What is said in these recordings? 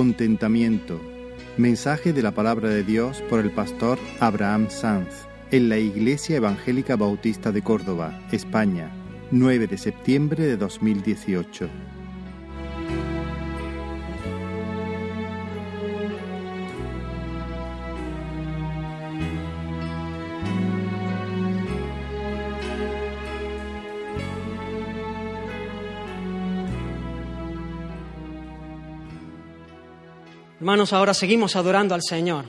Contentamiento. Mensaje de la palabra de Dios por el pastor Abraham Sanz en la Iglesia Evangélica Bautista de Córdoba, España, 9 de septiembre de 2018. Hermanos, ahora seguimos adorando al Señor.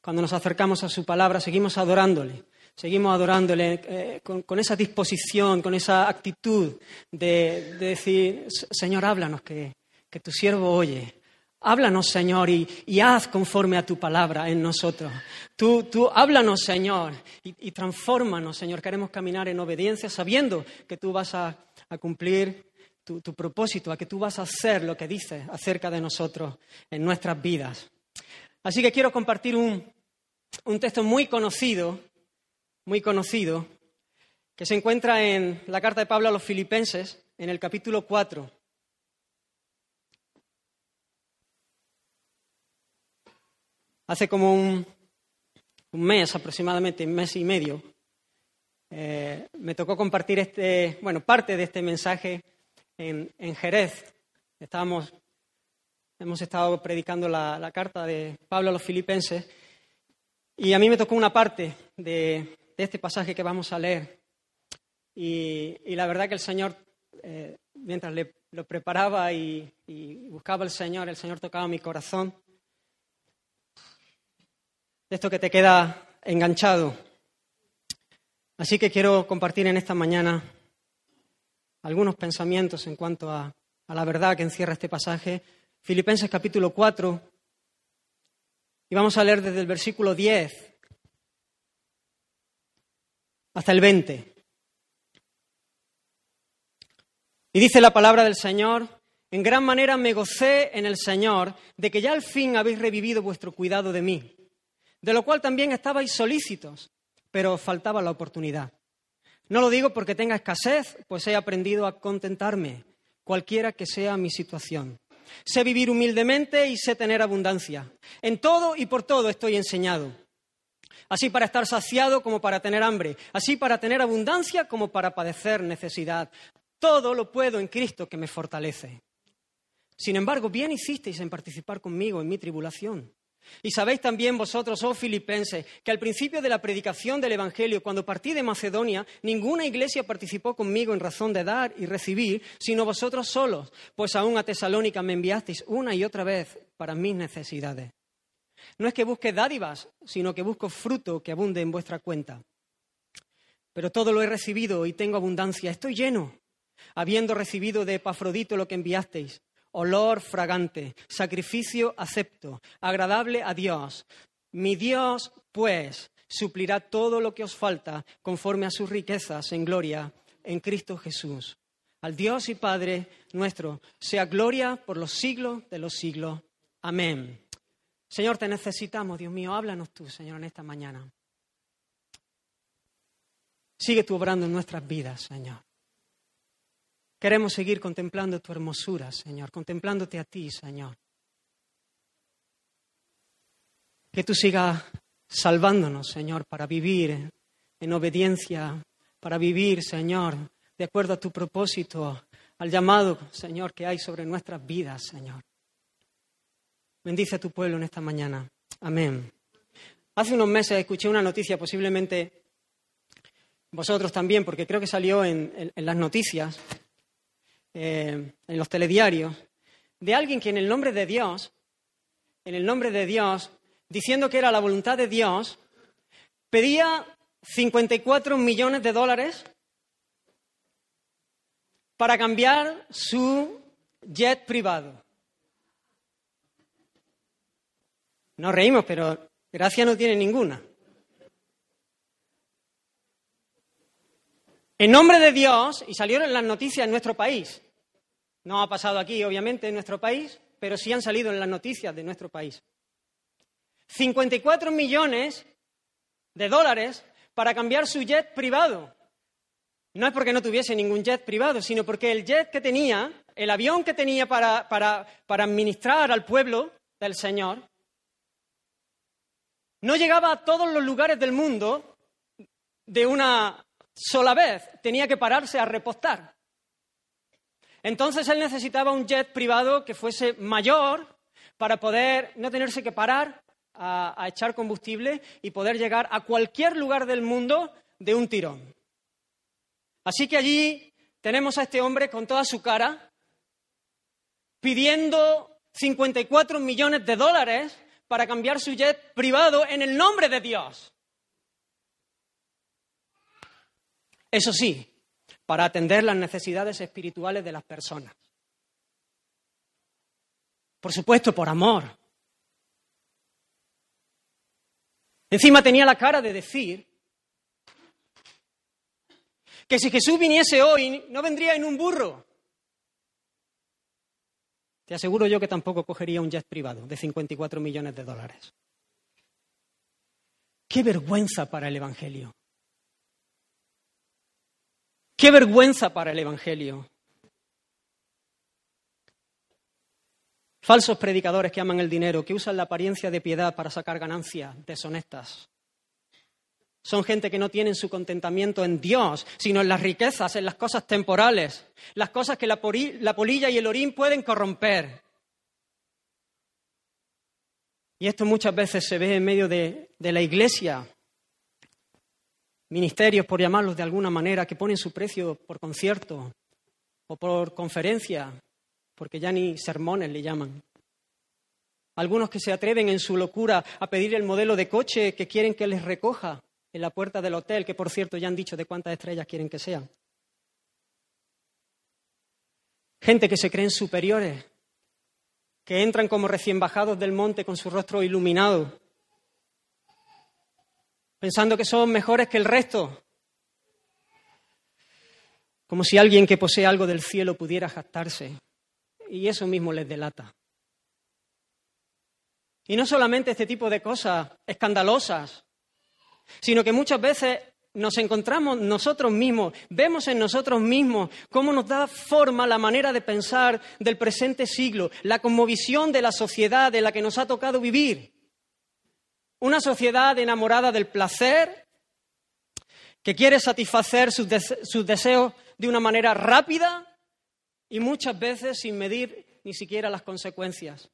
Cuando nos acercamos a su palabra, seguimos adorándole. Seguimos adorándole eh, con, esa disposición, con esa actitud de, decir, Señor, háblanos, que, tu siervo oye. Háblanos, Señor, y, haz conforme a tu palabra en nosotros. Tú, tú háblanos, Señor, y, y transfórmanos, Señor. Queremos caminar en obediencia sabiendo que tú vas a cumplir tu, propósito, a que tú vas a hacer lo que dices acerca de nosotros en nuestras vidas. Así que quiero compartir un, un texto muy conocido, muy conocido, que se encuentra en la carta de Pablo a los Filipenses, en el capítulo 4. Hace como un, mes aproximadamente, un mes y medio, eh, me tocó compartir este, bueno, parte de este mensaje en, Jerez. Estábamos, hemos estado predicando la, carta de Pablo a los filipenses y a mí me tocó una parte de, este pasaje que vamos a leer. Y, la verdad que el Señor, eh, mientras le, lo preparaba y, y buscaba al Señor, el Señor tocaba mi corazón. Esto que te queda enganchado. Así que quiero compartir en esta mañana algunos pensamientos en cuanto a, la verdad que encierra este pasaje. Filipenses capítulo 4, y vamos a leer desde el versículo 10 hasta el 20. Y dice la palabra del Señor, en gran manera me gocé en el Señor de que ya al fin habéis revivido vuestro cuidado de mí, de lo cual también estabais solícitos, pero os faltaba la oportunidad. No lo digo porque tenga escasez, pues he aprendido a contentarme, cualquiera que sea mi situación. Sé vivir humildemente y sé tener abundancia. En todo y por todo estoy enseñado. Así para estar saciado como para tener hambre. Así para tener abundancia como para padecer necesidad. Todo lo puedo en Cristo que me fortalece. Sin embargo, bien hicisteis en participar conmigo en mi tribulación. Y sabéis también vosotros, oh filipenses, que al principio de la predicación del Evangelio, cuando partí de Macedonia, ninguna iglesia participó conmigo en razón de dar y recibir, sino vosotros solos, pues aún a Tesalónica me enviasteis una y otra vez para mis necesidades. No es que busque dádivas, sino que busco fruto que abunde en vuestra cuenta. Pero todo lo he recibido y tengo abundancia, estoy lleno, habiendo recibido de Epafrodito lo que enviasteis olor fragante, sacrificio acepto, agradable a Dios. Mi Dios, pues, suplirá todo lo que os falta conforme a sus riquezas en gloria en Cristo Jesús. Al Dios y Padre nuestro, sea gloria por los siglos de los siglos. Amén. Señor, te necesitamos, Dios mío, háblanos tú, Señor, en esta mañana. Sigue tú obrando en nuestras vidas, Señor. Queremos seguir contemplando tu hermosura, Señor, contemplándote a ti, Señor. Que tú sigas salvándonos, Señor, para vivir en obediencia, para vivir, Señor, de acuerdo a tu propósito, al llamado, Señor, que hay sobre nuestras vidas, Señor. Bendice a tu pueblo en esta mañana. Amén. Hace unos meses escuché una noticia, posiblemente vosotros también, porque creo que salió en, las noticias, eh, en los telediarios de alguien que en el nombre de Dios, en el nombre de Dios, diciendo que era la voluntad de Dios, pedía 54 millones de dólares para cambiar su jet privado. Nos reímos, pero gracia no tiene ninguna. En nombre de Dios, y salieron las noticias en nuestro país, no ha pasado aquí, obviamente, en nuestro país, pero sí han salido en las noticias de nuestro país. 54 millones de dólares para cambiar su jet privado. No es porque no tuviese ningún jet privado, sino porque el jet que tenía el avión que tenía para, para, para administrar al pueblo del Señor, no llegaba a todos los lugares del mundo de una sola vez, tenía que pararse a repostar. Entonces él necesitaba un jet privado que fuese mayor para poder no tenerse que parar a, a, echar combustible y poder llegar a cualquier lugar del mundo de un tirón. Así que allí tenemos a este hombre con toda su cara pidiendo 54 millones de dólares para cambiar su jet privado en el nombre de Dios. Eso sí, para atender las necesidades espirituales de las personas. Por supuesto, por amor. Encima tenía la cara de decir que si Jesús viniese hoy no vendría en un burro. Te aseguro yo que tampoco cogería un jet privado de 54 millones de dólares. Qué vergüenza para el Evangelio. Qué vergüenza para el Evangelio. Falsos predicadores que aman el dinero, que usan la apariencia de piedad para sacar ganancias deshonestas. Son gente que no tienen su contentamiento en Dios, sino en las riquezas, en las cosas temporales, las cosas que la, polilla y el orín pueden corromper. Y esto muchas veces se ve en medio de, de la iglesia. Ministerios, por llamarlos de alguna manera, que ponen su precio por concierto o por conferencia, porque ya ni sermones le llaman. Algunos que se atreven en su locura a pedir el modelo de coche que quieren que les recoja en la puerta del hotel, que por cierto ya han dicho de cuántas estrellas quieren que sean. Gente que se creen superiores, que entran como recién bajados del monte con su rostro iluminado, pensando que son mejores que el resto, como si alguien que posee algo del cielo pudiera jactarse. Y eso mismo les delata. Y no solamente este tipo de cosas escandalosas, sino que muchas veces nos encontramos nosotros mismos, vemos en nosotros mismos cómo nos da forma la manera de pensar del presente siglo, la conmovisión de la sociedad en la que nos ha tocado vivir. Una sociedad enamorada del placer, que quiere satisfacer sus, deseos de una manera rápida y muchas veces sin medir ni siquiera las consecuencias.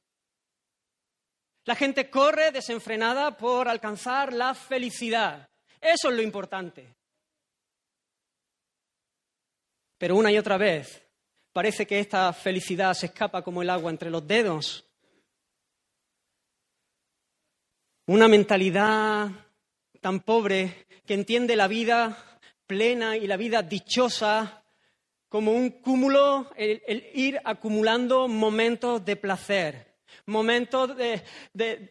La gente corre desenfrenada por alcanzar la felicidad. Eso es lo importante. Pero una y otra vez parece que esta felicidad se escapa como el agua entre los dedos. Una mentalidad tan pobre que entiende la vida plena y la vida dichosa como un cúmulo, el, ir acumulando momentos de placer momentos de,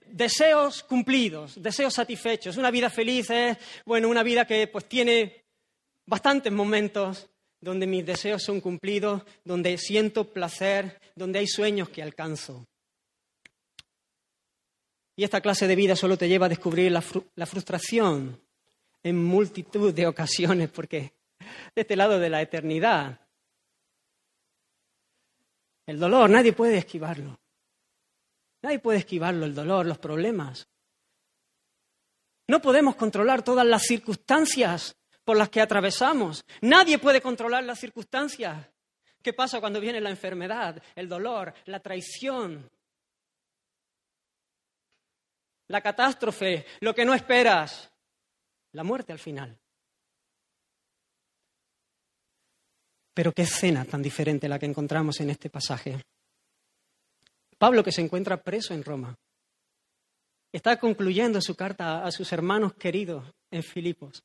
deseos cumplidos, deseos satisfechos. Una vida feliz es, bueno, una vida que pues tiene bastantes momentos donde mis deseos son cumplidos, donde siento placer, donde hay sueños que alcanzo. Y esta clase de vida solo te lleva a descubrir la, la frustración en multitud de ocasiones, porque de este lado de la eternidad, el dolor nadie puede esquivarlo. Nadie puede esquivarlo, el dolor, los problemas. No podemos controlar todas las circunstancias por las que atravesamos. Nadie puede controlar las circunstancias. ¿Qué pasa cuando viene la enfermedad, el dolor, la traición? La catástrofe, lo que no esperas, la muerte al final. Pero qué escena tan diferente la que encontramos en este pasaje. Pablo que se encuentra preso en Roma. Está concluyendo su carta a sus hermanos queridos en Filipos.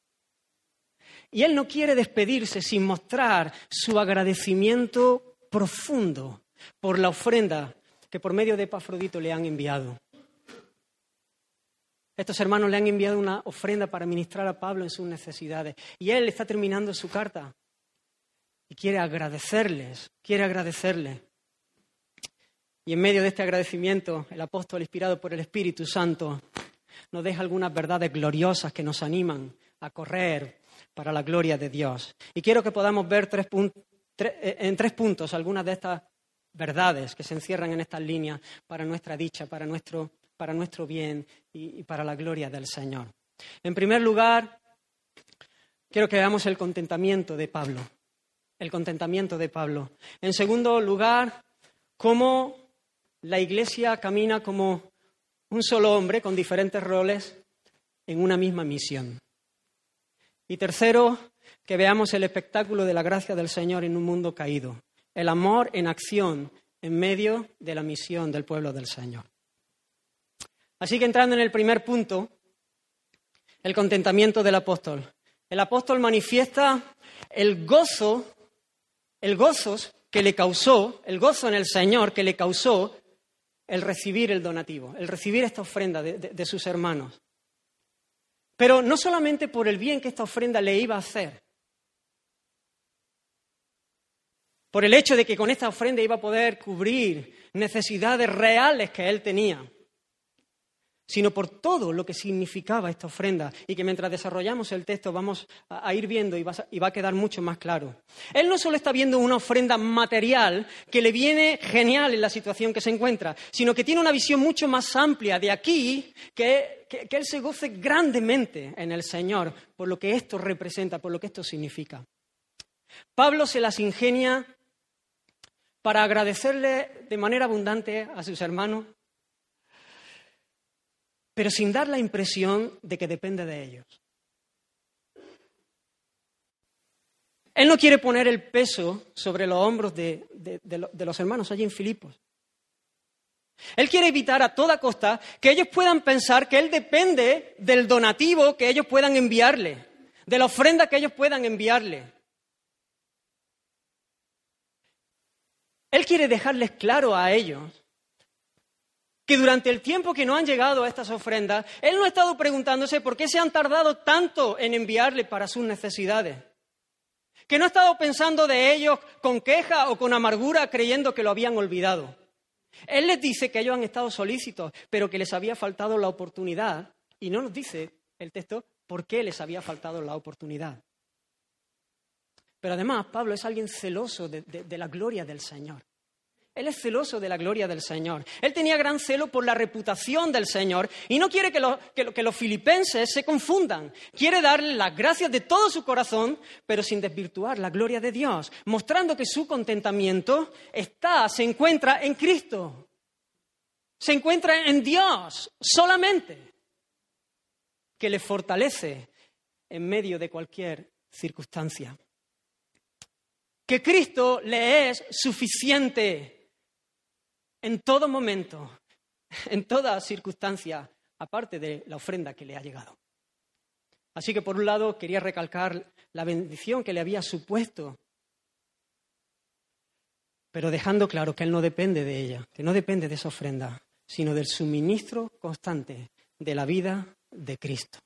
Y él no quiere despedirse sin mostrar su agradecimiento profundo por la ofrenda que por medio de Epafrodito le han enviado. Estos hermanos le han enviado una ofrenda para ministrar a Pablo en sus necesidades. Y él está terminando su carta y quiere agradecerles, quiere agradecerles. Y en medio de este agradecimiento, el apóstol, inspirado por el Espíritu Santo, nos deja algunas verdades gloriosas que nos animan a correr para la gloria de Dios. Y quiero que podamos ver tres eh, en tres puntos algunas de estas verdades que se encierran en estas líneas para nuestra dicha, para nuestro, para nuestro bien y, para la gloria del Señor. En primer lugar, quiero que veamos el contentamiento de Pablo. El contentamiento de Pablo. En segundo lugar, cómo la Iglesia camina como un solo hombre con diferentes roles en una misma misión. Y tercero, que veamos el espectáculo de la gracia del Señor en un mundo caído, el amor en acción en medio de la misión del pueblo del Señor. Así que entrando en el primer punto, el contentamiento del apóstol. El apóstol manifiesta el gozo, el gozo que le causó, el gozo en el Señor que le causó el recibir el donativo, el recibir esta ofrenda de, sus hermanos. Pero no solamente por el bien que esta ofrenda le iba a hacer, por el hecho de que con esta ofrenda iba a poder cubrir necesidades reales que él tenía, sino por todo lo que significaba esta ofrenda y que mientras desarrollamos el texto vamos a, ir viendo y va, a quedar mucho más claro. Él no solo está viendo una ofrenda material que le viene genial en la situación que se encuentra, sino que tiene una visión mucho más amplia de aquí, que, que, que él se goce grandemente en el Señor por lo que esto representa, por lo que esto significa. Pablo se las ingenia para agradecerle de manera abundante a sus hermanos pero sin dar la impresión de que depende de ellos. Él no quiere poner el peso sobre los hombros de, los hermanos allí en Filipos. Él quiere evitar a toda costa que ellos puedan pensar que Él depende del donativo que ellos puedan enviarle, de la ofrenda que ellos puedan enviarle. Él quiere dejarles claro a ellos que durante el tiempo que no han llegado a estas ofrendas, Él no ha estado preguntándose por qué se han tardado tanto en enviarle para sus necesidades. Que no ha estado pensando de ellos con queja o con amargura creyendo que lo habían olvidado. Él les dice que ellos han estado solícitos, pero que les había faltado la oportunidad. Y no nos dice el texto por qué les había faltado la oportunidad. Pero además, Pablo es alguien celoso de, de la gloria del Señor. Él es celoso de la gloria del Señor. Él tenía gran celo por la reputación del Señor y no quiere que, los filipenses se confundan. Quiere darle las gracias de todo su corazón, pero sin desvirtuar la gloria de Dios, mostrando que su contentamiento está, se encuentra en Cristo. Se encuentra en Dios solamente, que le fortalece en medio de cualquier circunstancia. Que Cristo le es suficiente en todo momento, en toda circunstancia, aparte de la ofrenda que le ha llegado. Así que, por un lado, quería recalcar la bendición que le había supuesto, pero dejando claro que él no depende de ella, que no depende de esa ofrenda, sino del suministro constante de la vida de Cristo.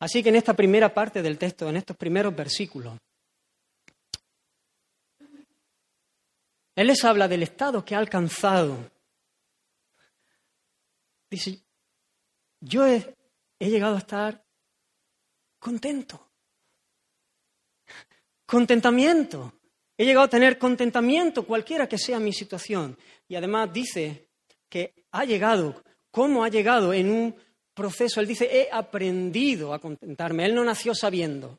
Así que en esta primera parte del texto, en estos primeros versículos, Él les habla del estado que ha alcanzado. Dice, yo he, llegado a estar contento. Contentamiento. He llegado a tener contentamiento cualquiera que sea mi situación. Y además dice que ha llegado, ¿cómo ha llegado en un proceso? Él dice, he aprendido a contentarme. Él no nació sabiendo.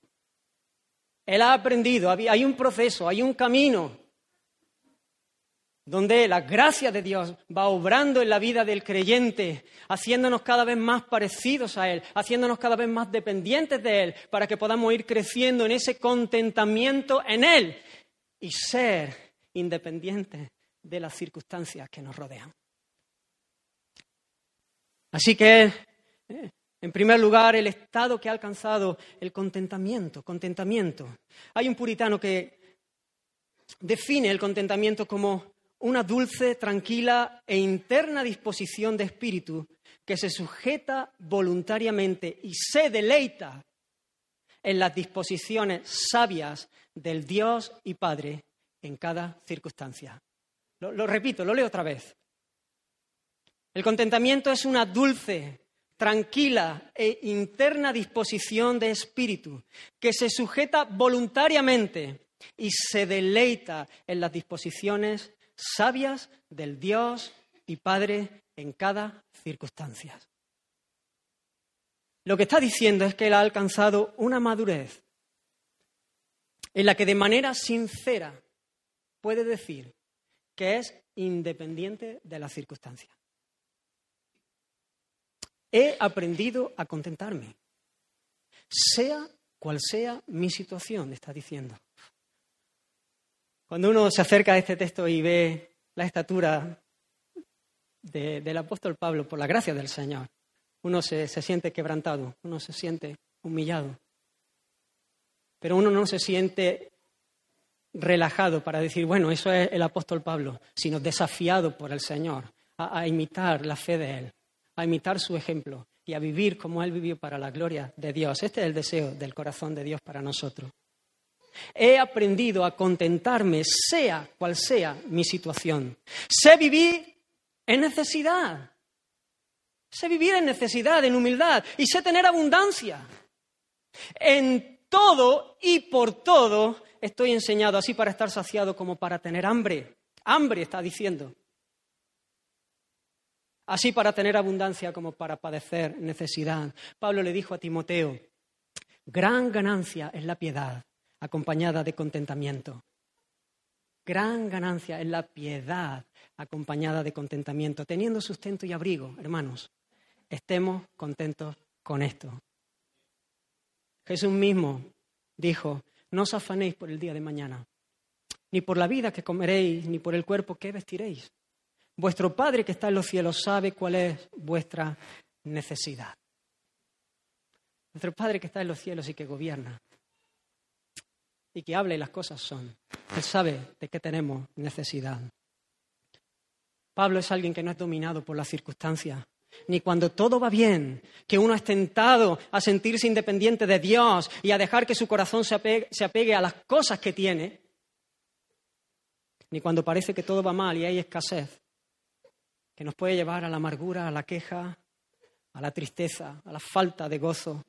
Él ha aprendido, hay un proceso, hay un camino donde la gracia de Dios va obrando en la vida del creyente, haciéndonos cada vez más parecidos a Él, haciéndonos cada vez más dependientes de Él, para que podamos ir creciendo en ese contentamiento en Él y ser independientes de las circunstancias que nos rodean. Así que, eh, en primer lugar, el estado que ha alcanzado el contentamiento, contentamiento. Hay un puritano que define el contentamiento como una dulce, tranquila e interna disposición de espíritu que se sujeta voluntariamente y se deleita en las disposiciones sabias del Dios y Padre en cada circunstancia. Lo, repito, lo leo otra vez. El contentamiento es una dulce, tranquila e interna disposición de espíritu que se sujeta voluntariamente y se deleita en las disposiciones sabias del Dios y Padre en cada circunstancia. Lo que está diciendo es que él ha alcanzado una madurez en la que de manera sincera puede decir que es independiente de las circunstancias. He aprendido a contentarme, sea cual sea mi situación, está diciendo. Cuando uno se acerca a este texto y ve la estatura del apóstol Pablo, por la gracia del Señor, uno se, siente quebrantado, uno se siente humillado, pero uno no se siente relajado para decir, bueno, eso es el apóstol Pablo, sino desafiado por el Señor a, imitar la fe de Él, a imitar su ejemplo y a vivir como Él vivió para la gloria de Dios. Este es el deseo del corazón de Dios para nosotros. He aprendido a contentarme, sea cual sea mi situación. Sé vivir en necesidad. Sé vivir en necesidad, en humildad, y sé tener abundancia. En todo y por todo estoy enseñado así para estar saciado como para tener hambre. Hambre está diciendo. Así para tener abundancia como para padecer necesidad. Pablo le dijo a Timoteo, gran ganancia es la piedad acompañada de contentamiento. Gran ganancia es la piedad acompañada de contentamiento. Teniendo sustento y abrigo, hermanos, estemos contentos con esto. Jesús mismo dijo, no os afanéis por el día de mañana, ni por la vida que comeréis, ni por el cuerpo que vestiréis. Vuestro Padre que está en los cielos sabe cuál es vuestra necesidad. Nuestro Padre que está en los cielos y que gobierna y que habla y las cosas son. Él sabe de qué tenemos necesidad. Pablo es alguien que no es dominado por las circunstancias, ni cuando todo va bien, que uno es tentado a sentirse independiente de Dios y a dejar que su corazón se apegue, a las cosas que tiene, ni cuando parece que todo va mal y hay escasez, que nos puede llevar a la amargura, a la queja, a la tristeza, a la falta de gozo.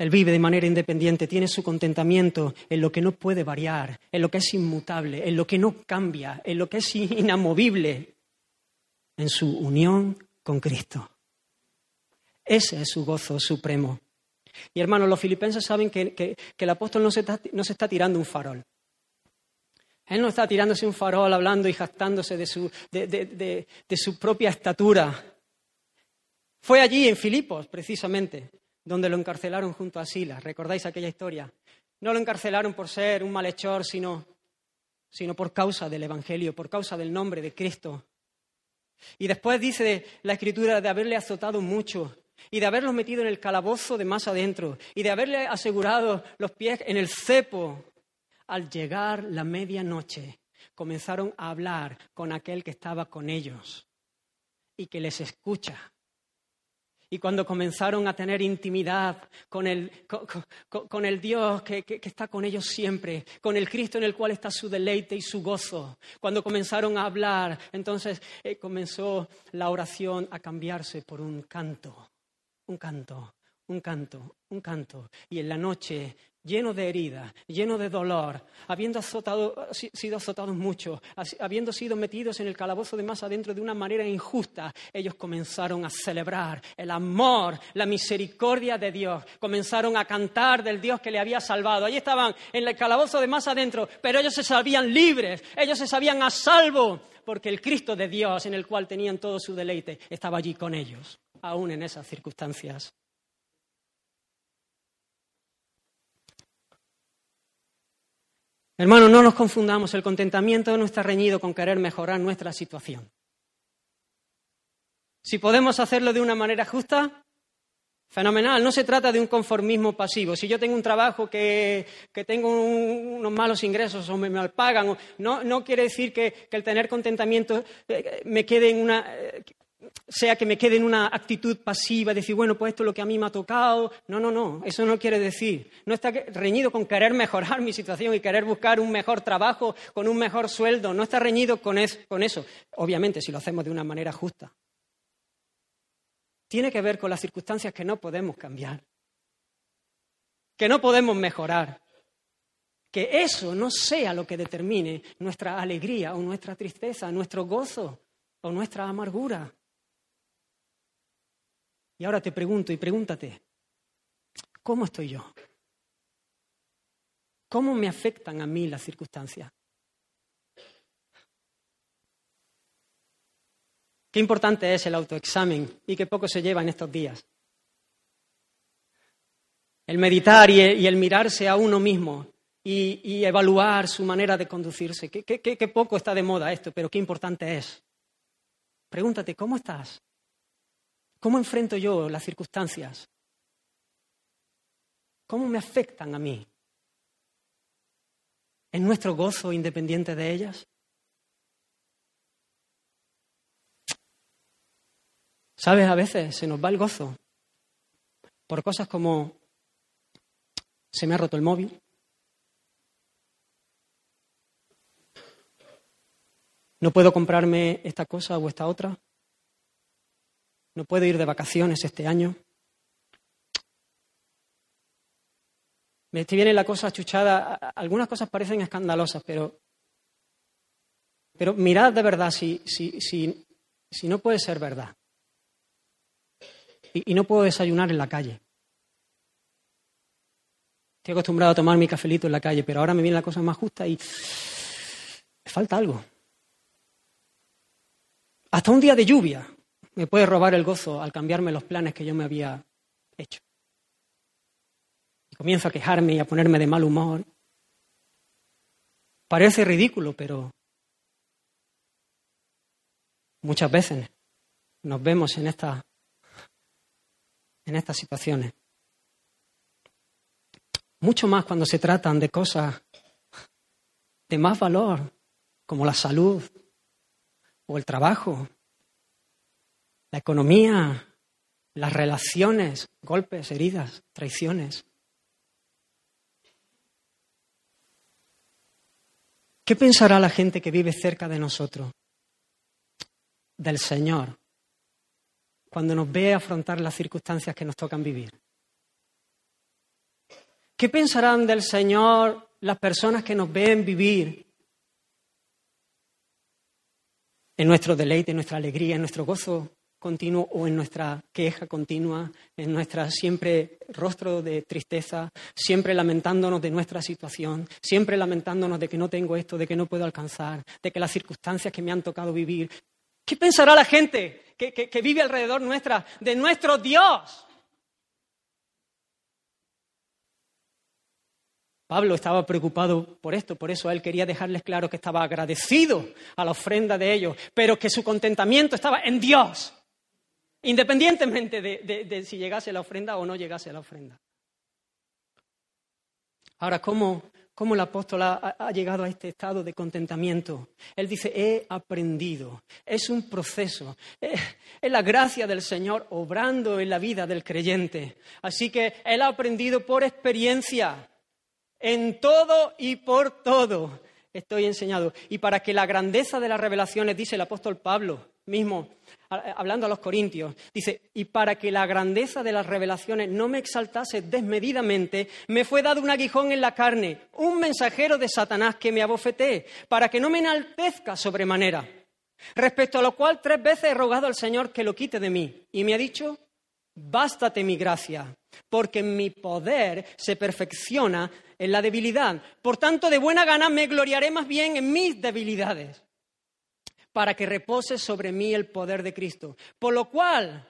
Él vive de manera independiente, tiene su contentamiento en lo que no puede variar, en lo que es inmutable, en lo que no cambia, en lo que es inamovible, en su unión con Cristo. Ese es su gozo supremo. Y hermanos, los filipenses saben que, el apóstol no se, está, tirando un farol. Él no está tirándose un farol hablando y jactándose de su, de su propia estatura. Fue allí en Filipos, precisamente, donde lo encarcelaron junto a Silas. ¿Recordáis aquella historia? No lo encarcelaron por ser un malhechor, sino, sino por causa del Evangelio, por causa del nombre de Cristo. Y después dice la Escritura de haberle azotado mucho y de haberlo metido en el calabozo de más adentro y de haberle asegurado los pies en el cepo. Al llegar la medianoche, comenzaron a hablar con aquel que estaba con ellos y que les escucha y cuando comenzaron a tener intimidad con el, con, el Dios que, está con ellos siempre, con el Cristo en el cual está su deleite y su gozo, cuando comenzaron a hablar, entonces eh, comenzó la oración a cambiarse por un canto, un canto, un canto, un canto. Y en la noche lleno de heridas, lleno de dolor, habiendo sido azotados mucho, habiendo sido metidos en el calabozo de más adentro de una manera injusta, ellos comenzaron a celebrar el amor, la misericordia de Dios, comenzaron a cantar del Dios que le había salvado. Allí estaban en el calabozo de más adentro, pero ellos se sabían libres, ellos se sabían a salvo, porque el Cristo de Dios, en el cual tenían todo su deleite, estaba allí con ellos, aún en esas circunstancias. Hermanos, no nos confundamos, el contentamiento no está reñido con querer mejorar nuestra situación. Si podemos hacerlo de una manera justa, fenomenal. No se trata de un conformismo pasivo. Si yo tengo un trabajo que, tengo unos malos ingresos o me mal pagan, no, no quiere decir que, el tener contentamiento eh, me quede en una, eh, sea que me quede en una actitud pasiva, decir, bueno, pues esto es lo que a mí me ha tocado. No, no, no, eso no quiere decir. No está reñido con querer mejorar mi situación y querer buscar un mejor trabajo con un mejor sueldo. No está reñido con, con eso. Obviamente, si lo hacemos de una manera justa. Tiene que ver con las circunstancias que no podemos cambiar. que no podemos mejorar. Que eso no sea lo que determine nuestra alegría o nuestra tristeza, nuestro gozo o nuestra amargura. Y ahora te pregunto y pregúntate, ¿cómo estoy yo? ¿Cómo me afectan a mí las circunstancias? Qué importante es el autoexamen y qué poco se lleva en estos días. El meditar y el, mirarse a uno mismo y, evaluar su manera de conducirse. qué poco está de moda esto, pero qué importante es. Pregúntate, ¿cómo estás? ¿Cómo enfrento yo las circunstancias? ¿Cómo me afectan a mí? ¿Es nuestro gozo independiente de ellas? ¿Sabes? A veces se nos va el gozo por cosas como se me ha roto el móvil, no puedo comprarme esta cosa o esta otra, no puedo ir de vacaciones este año. Me viene la cosa chuchada. Algunas cosas parecen escandalosas, pero, pero mirad de verdad si, si, si, si no puede ser verdad. Y, y, no puedo desayunar en la calle. Estoy acostumbrado a tomar mi cafelito en la calle, pero ahora me viene la cosa más justa y me falta algo. Hasta un día de lluvia me puede robar el gozo al cambiarme los planes que yo me había hecho. Y comienzo a quejarme y a ponerme de mal humor. Parece ridículo, pero muchas veces nos vemos en, esta, en estas situaciones. Mucho más cuando se tratan de cosas de más valor, como la salud o el trabajo la economía, las relaciones, golpes, heridas, traiciones. ¿Qué pensará la gente que vive cerca de nosotros, del Señor, cuando nos ve afrontar las circunstancias que nos tocan vivir? ¿Qué pensarán del Señor las personas que nos ven vivir en nuestro deleite, en nuestra alegría, en nuestro gozo continuo o en nuestra queja continua, en nuestro siempre rostro de tristeza, siempre lamentándonos de nuestra situación, siempre lamentándonos de que no tengo esto, de que no puedo alcanzar, de que las circunstancias que me han tocado vivir. ¿Qué pensará la gente que, que vive alrededor nuestra de nuestro Dios? Pablo estaba preocupado por esto, por eso él quería dejarles claro que estaba agradecido a la ofrenda de ellos, pero que su contentamiento estaba en Dios independientemente de, si llegase la ofrenda o no llegase la ofrenda. Ahora, ¿cómo, el apóstol ha, llegado a este estado de contentamiento? Él dice, he aprendido. Es un proceso. Es la gracia del Señor obrando en la vida del creyente. Así que él ha aprendido por experiencia, en todo y por todo. Estoy enseñado. Y para que la grandeza de las revelaciones, dice el apóstol Pablo mismo, hablando a los corintios, dice, y para que la grandeza de las revelaciones no me exaltase desmedidamente, me fue dado un aguijón en la carne, un mensajero de Satanás que me abofetee, para que no me enaltezca sobremanera. Respecto a lo cual tres veces he rogado al Señor que lo quite de mí, y me ha dicho, bástate mi gracia, porque mi poder se perfecciona en la debilidad. Por tanto, de buena gana me gloriaré más bien en mis debilidades para que repose sobre mí el poder de Cristo. Por lo cual,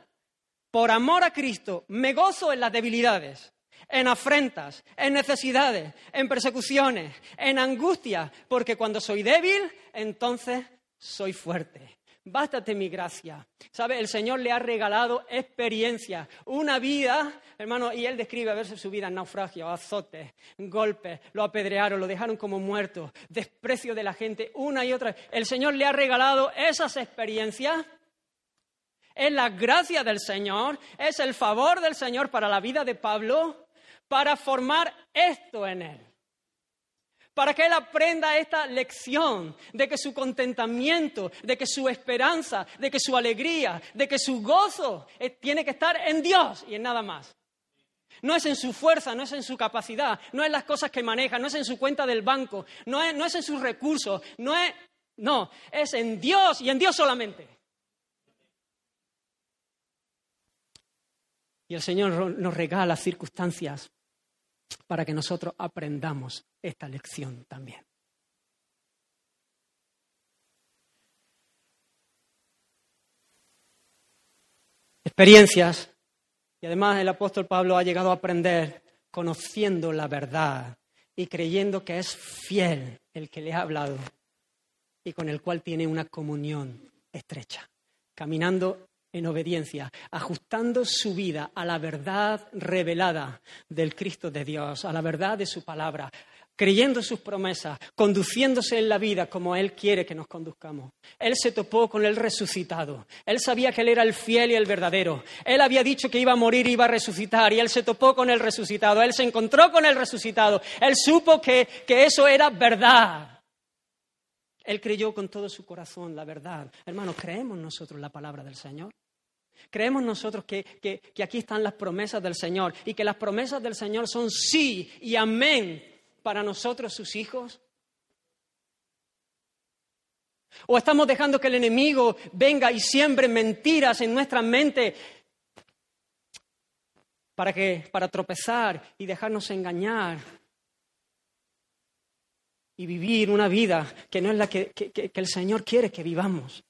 por amor a Cristo, me gozo en las debilidades, en afrentas, en necesidades, en persecuciones, en angustia, porque cuando soy débil, entonces soy fuerte. Bástate mi gracia. ¿Sabe? El Señor le ha regalado experiencia, una vida, hermano, y él describe a veces su vida en naufragio, azotes, golpes, lo apedrearon, lo dejaron como muerto, desprecio de la gente, una y otra. El Señor le ha regalado esas experiencias. Es la gracia del Señor, es el favor del Señor para la vida de Pablo, para formar esto en él para que él aprenda esta lección de que su contentamiento, de que su esperanza, de que su alegría, de que su gozo tiene que estar en Dios y en nada más. No es en su fuerza, no es en su capacidad, no es las cosas que maneja, no es en su cuenta del banco, no es, no es en sus recursos, no es... No, es en Dios y en Dios solamente. Y el Señor nos regala circunstancias para que nosotros aprendamos esta lección también. Experiencias. Y además el apóstol Pablo ha llegado a aprender conociendo la verdad y creyendo que es fiel el que le ha hablado y con el cual tiene una comunión estrecha, caminando en obediencia, ajustando su vida a la verdad revelada del Cristo de Dios, a la verdad de su palabra, creyendo sus promesas, conduciéndose en la vida como Él quiere que nos conduzcamos. Él se topó con el resucitado. Él sabía que Él era el fiel y el verdadero. Él había dicho que iba a morir y iba a resucitar y Él se topó con el resucitado. Él se encontró con el resucitado. Él supo que, que eso era verdad. Él creyó con todo su corazón la verdad. Hermanos, ¿creemos nosotros la palabra del Señor? ¿Creemos nosotros que, que, aquí están las promesas del Señor y que las promesas del Señor son sí y amén para nosotros, sus hijos? ¿O estamos dejando que el enemigo venga y siembre mentiras en nuestra mente para, que, para tropezar y dejarnos engañar y vivir una vida que no es la que, el Señor quiere que vivamos.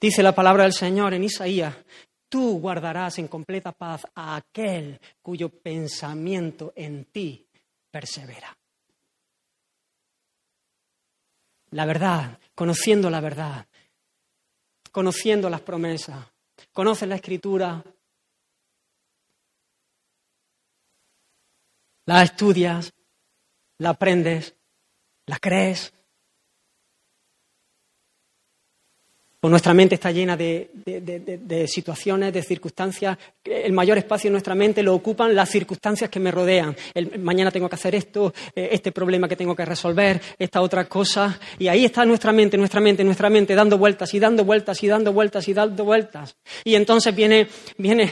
Dice la palabra del Señor en Isaías, tú guardarás en completa paz a aquel cuyo pensamiento en ti persevera. La verdad, conociendo la verdad, conociendo las promesas, conoces la escritura, la estudias, la aprendes, la crees. Nuestra mente está llena de, situaciones, de circunstancias. El mayor espacio en nuestra mente lo ocupan las circunstancias que me rodean. mañana tengo que hacer esto, eh, este problema que tengo que resolver, esta otra cosa. Y ahí está nuestra mente, nuestra mente, nuestra mente, dando vueltas y dando vueltas y dando vueltas y dando vueltas. Y entonces viene, viene,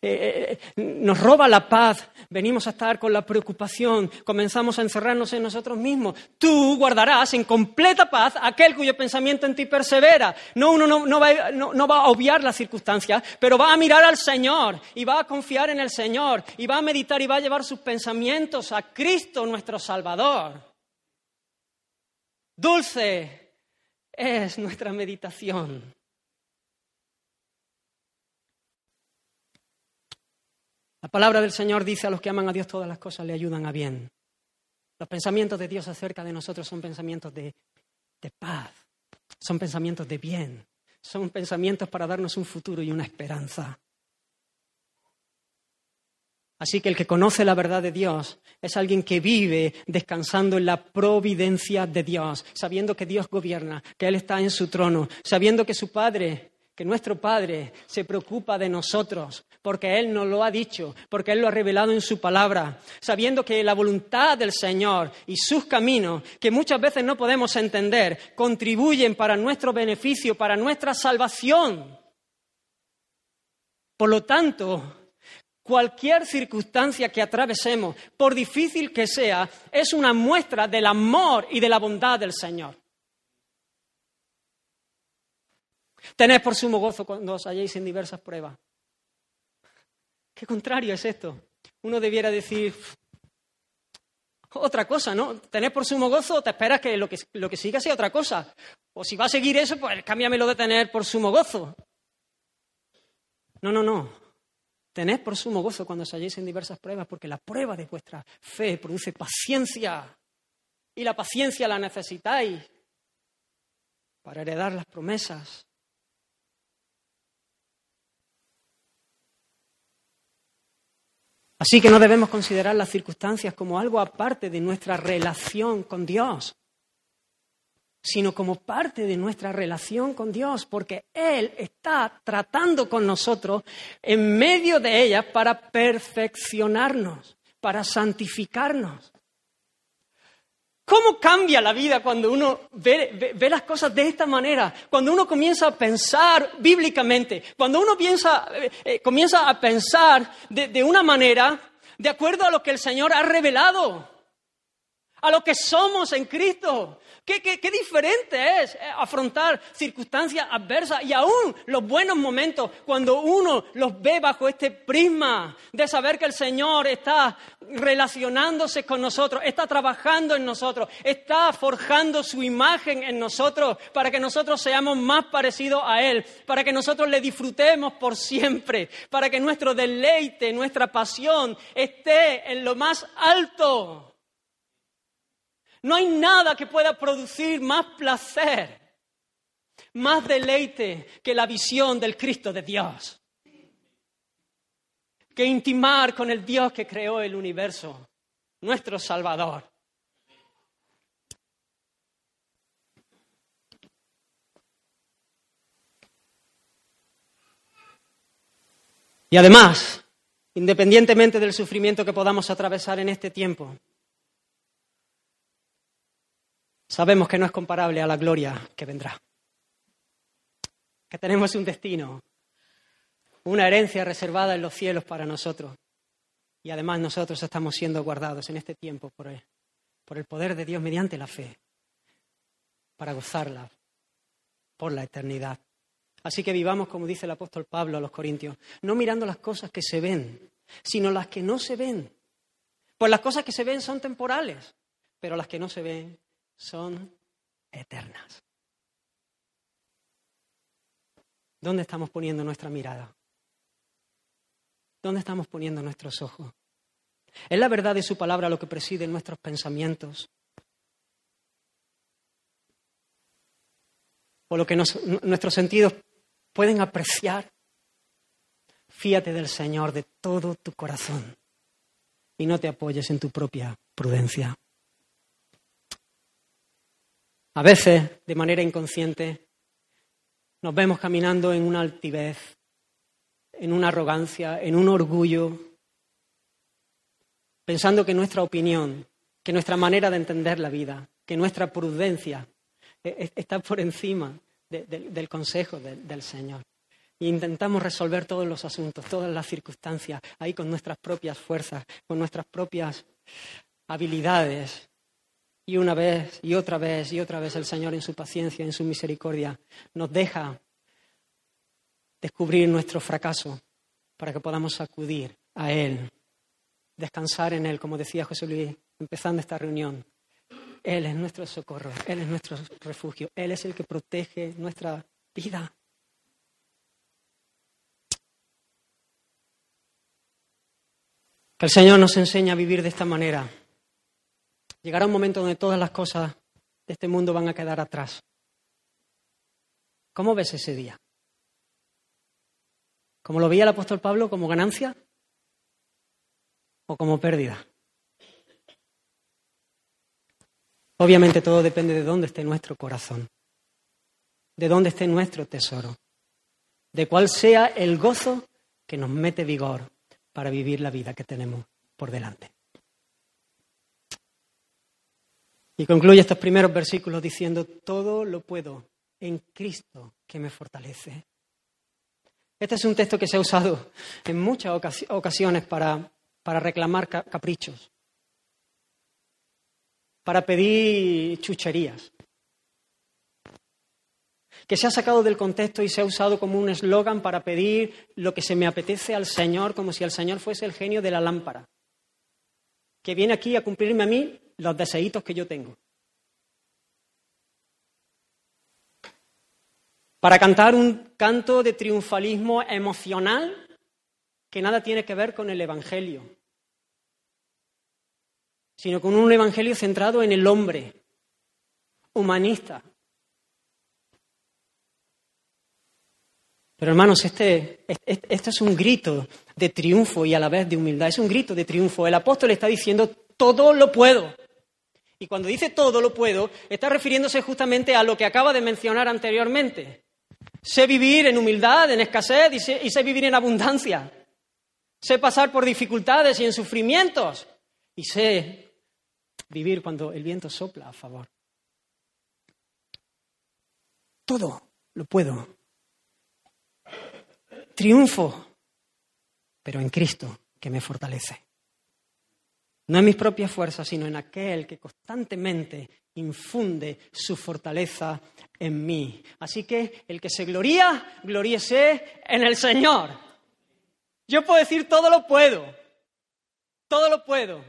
eh, eh, nos roba la paz, venimos a estar con la preocupación, comenzamos a encerrarnos en nosotros mismos. Tú guardarás en completa paz aquel cuyo pensamiento en ti persevera. No, uno no, va, no va a obviar las circunstancias, pero va a mirar al Señor y va a confiar en el Señor y va a meditar y va a llevar sus pensamientos a Cristo nuestro Salvador. Dulce es nuestra meditación. La palabra del Señor dice a los que aman a Dios todas las cosas le ayudan a bien. Los pensamientos de Dios acerca de nosotros son pensamientos de, paz, son pensamientos de bien, son pensamientos para darnos un futuro y una esperanza. Así que el que conoce la verdad de Dios es alguien que vive descansando en la providencia de Dios, sabiendo que Dios gobierna, que Él está en su trono, sabiendo que su Padre que nuestro Padre se preocupa de nosotros, porque Él nos lo ha dicho, porque Él lo ha revelado en su palabra, sabiendo que la voluntad del Señor y sus caminos, que muchas veces no podemos entender, contribuyen para nuestro beneficio, para nuestra salvación. Por lo tanto, cualquier circunstancia que atravesemos, por difícil que sea, es una muestra del amor y de la bondad del Señor. Tened por sumo gozo cuando os halléis en diversas pruebas. Qué contrario es esto. Uno debiera decir otra cosa, ¿no? Tened por sumo gozo o te esperas que lo, que lo que siga sea otra cosa. O si va a seguir eso, pues cámbiamelo de tener por sumo gozo. No, no, no. Tened por sumo gozo cuando os halléis en diversas pruebas, porque la prueba de vuestra fe produce paciencia. Y la paciencia la necesitáis para heredar las promesas. Así que no debemos considerar las circunstancias como algo aparte de nuestra relación con Dios, sino como parte de nuestra relación con Dios, porque Él está tratando con nosotros en medio de ellas para perfeccionarnos, para santificarnos. ¿Cómo cambia la vida cuando uno ve, las cosas de esta manera? Cuando uno comienza a pensar bíblicamente, cuando uno piensa, eh, eh, comienza a pensar de una manera de acuerdo a lo que el Señor ha revelado, a lo que somos en Cristo. Qué, diferente es eh, afrontar circunstancias adversas y aún los buenos momentos cuando uno los ve bajo este prisma de saber que el Señor está relacionándose con nosotros, está trabajando en nosotros, está forjando su imagen en nosotros para que nosotros seamos más parecidos a Él, para que nosotros le disfrutemos por siempre, para que nuestro deleite, nuestra pasión esté en lo más alto. No hay nada que pueda producir más placer, más deleite que la visión del Cristo de Dios. Que intimar con el Dios que creó el universo, nuestro Salvador. Y además, independientemente del sufrimiento que podamos atravesar en este tiempo, sabemos que no es comparable a la gloria que vendrá. Que tenemos un destino, una herencia reservada en los cielos para nosotros. Y además nosotros estamos siendo guardados en este tiempo por el, por el poder de Dios mediante la fe, para gozarla por la eternidad. Así que vivamos, como dice el apóstol Pablo a los Corintios, no mirando las cosas que se ven, sino las que no se ven. Pues las cosas que se ven son temporales, pero las que no se ven son eternas. ¿Dónde estamos poniendo nuestra mirada? ¿Dónde estamos poniendo nuestros ojos? ¿Es la verdad de su palabra lo que preside nuestros pensamientos? ¿O lo que nuestros sentidos pueden apreciar? Fíate del Señor de todo tu corazón y no te apoyes en tu propia prudencia. A veces, de manera inconsciente, nos vemos caminando en una altivez, en una arrogancia, en un orgullo, pensando que nuestra opinión, que nuestra manera de entender la vida, que nuestra prudencia e-, e-, está por encima del consejo del Señor. E intentamos resolver todos los asuntos, todas las circunstancias, ahí con nuestras propias fuerzas, con nuestras propias habilidades, y una vez y otra vez y otra vez el Señor en su paciencia, en su misericordia, nos deja descubrir nuestro fracaso para que podamos acudir a Él, descansar en Él, como decía José Luis empezando esta reunión. Él es nuestro socorro, Él es nuestro refugio, Él es el que protege nuestra vida. Que el Señor nos enseñe a vivir de esta manera Llegará un momento donde todas las cosas de este mundo van a quedar atrás. ¿Cómo ves ese día? ¿Como lo veía el apóstol Pablo como ganancia o como pérdida? Obviamente todo depende de dónde esté nuestro corazón, de dónde esté nuestro tesoro, de cuál sea el gozo que nos mete vigor para vivir la vida que tenemos por delante. Y concluye estos primeros versículos diciendo, todo lo puedo en Cristo que me fortalece. Este es un texto que se ha usado en muchas ocasiones para, para reclamar caprichos, para pedir chucherías, que se ha sacado del contexto y se ha usado como un eslogan para pedir lo que se me apetece al Señor, como si el Señor fuese el genio de la lámpara, que viene aquí a cumplirme a mí los deseitos que yo tengo. Para cantar un canto de triunfalismo emocional que nada tiene que ver con el Evangelio, sino con un Evangelio centrado en el hombre, humanista. Pero hermanos, este, este, este, es un grito de triunfo y a la vez de humildad, es un grito de triunfo. El apóstol está diciendo, todo lo puedo. Y cuando dice todo lo puedo, está refiriéndose justamente a lo que acaba de mencionar anteriormente. Sé vivir en humildad, en escasez y sé, vivir en abundancia. Sé pasar por dificultades y en sufrimientos. Y sé vivir cuando el viento sopla a favor. Todo lo puedo. Triunfo, pero en Cristo que me fortalece. No en mis propias fuerzas, sino en aquel que constantemente infunde su fortaleza en mí. Así que el que se gloría, gloríese en el Señor. Yo puedo decir todo lo puedo, todo lo puedo,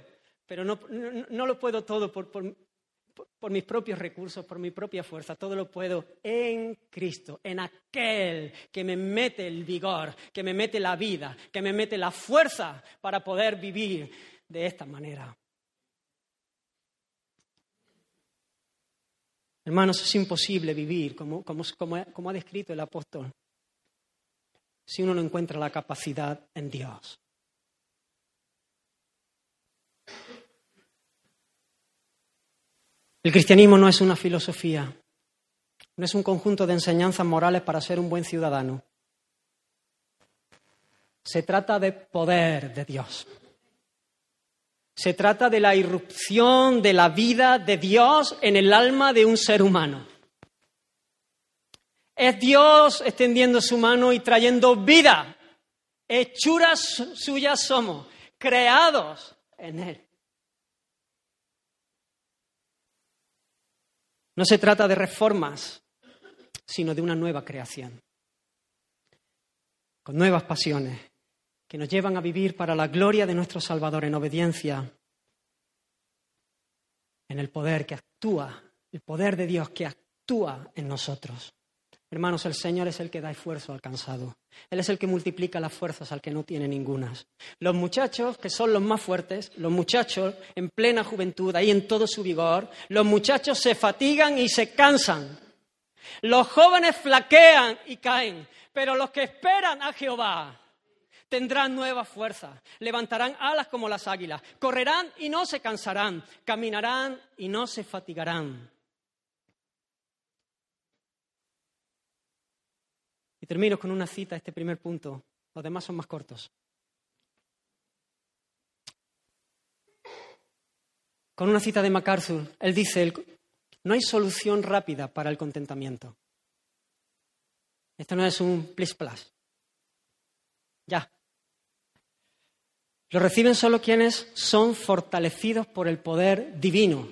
pero no, lo puedo todo por, por mis propios recursos, por mi propia fuerza, todo lo puedo en Cristo, en aquel que me mete el vigor, que me mete la vida, que me mete la fuerza para poder vivir de esta manera. Hermanos, es imposible vivir como, como, ha descrito el apóstol si uno no encuentra la capacidad en Dios. El cristianismo no es una filosofía, no es un conjunto de enseñanzas morales para ser un buen ciudadano. Se trata de poder de Dios. Se trata de la irrupción de la vida de Dios en el alma de un ser humano. Es Dios extendiendo su mano y trayendo vida. Hechuras suyas somos, creados en Él. No se trata de reformas, sino de una nueva creación, con nuevas pasiones, que nos llevan a vivir para la gloria de nuestro Salvador en obediencia, en el poder que actúa, el poder de Dios que actúa en nosotros. Hermanos, el Señor es el que da esfuerzo al cansado. Él es el que multiplica las fuerzas al que no tiene ningunas. Los muchachos, que son los más fuertes, los muchachos en plena juventud, ahí en todo su vigor, los muchachos se fatigan y se cansan. Los jóvenes flaquean y caen, pero los que esperan a Jehová tendrán nueva fuerza, levantarán alas como las águilas, correrán y no se cansarán, caminarán y no se fatigarán. Y termino con una cita, este primer punto. Los demás son más cortos. Con una cita de MacArthur, él dice, no hay solución rápida para el contentamiento. Esto no es un plis plas. Ya, lo reciben solo quienes son fortalecidos por el poder divino.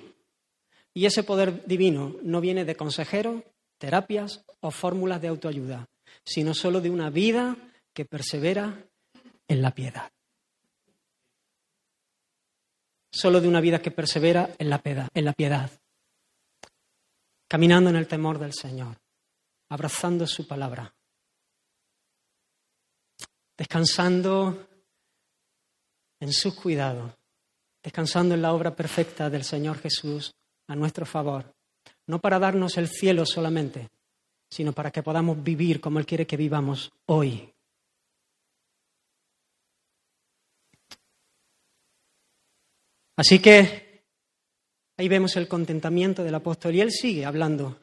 Y ese poder divino no viene de consejeros, terapias o fórmulas de autoayuda, sino solo de una vida que persevera en la piedad. Solo de una vida que persevera en la piedad, en la piedad. Caminando en el temor del Señor, abrazando su palabra, descansando en sus cuidados, descansando en la obra perfecta del Señor Jesús a nuestro favor, no para darnos el cielo solamente, sino para que podamos vivir como Él quiere que vivamos hoy. Así que ahí vemos el contentamiento del apóstol y él sigue hablando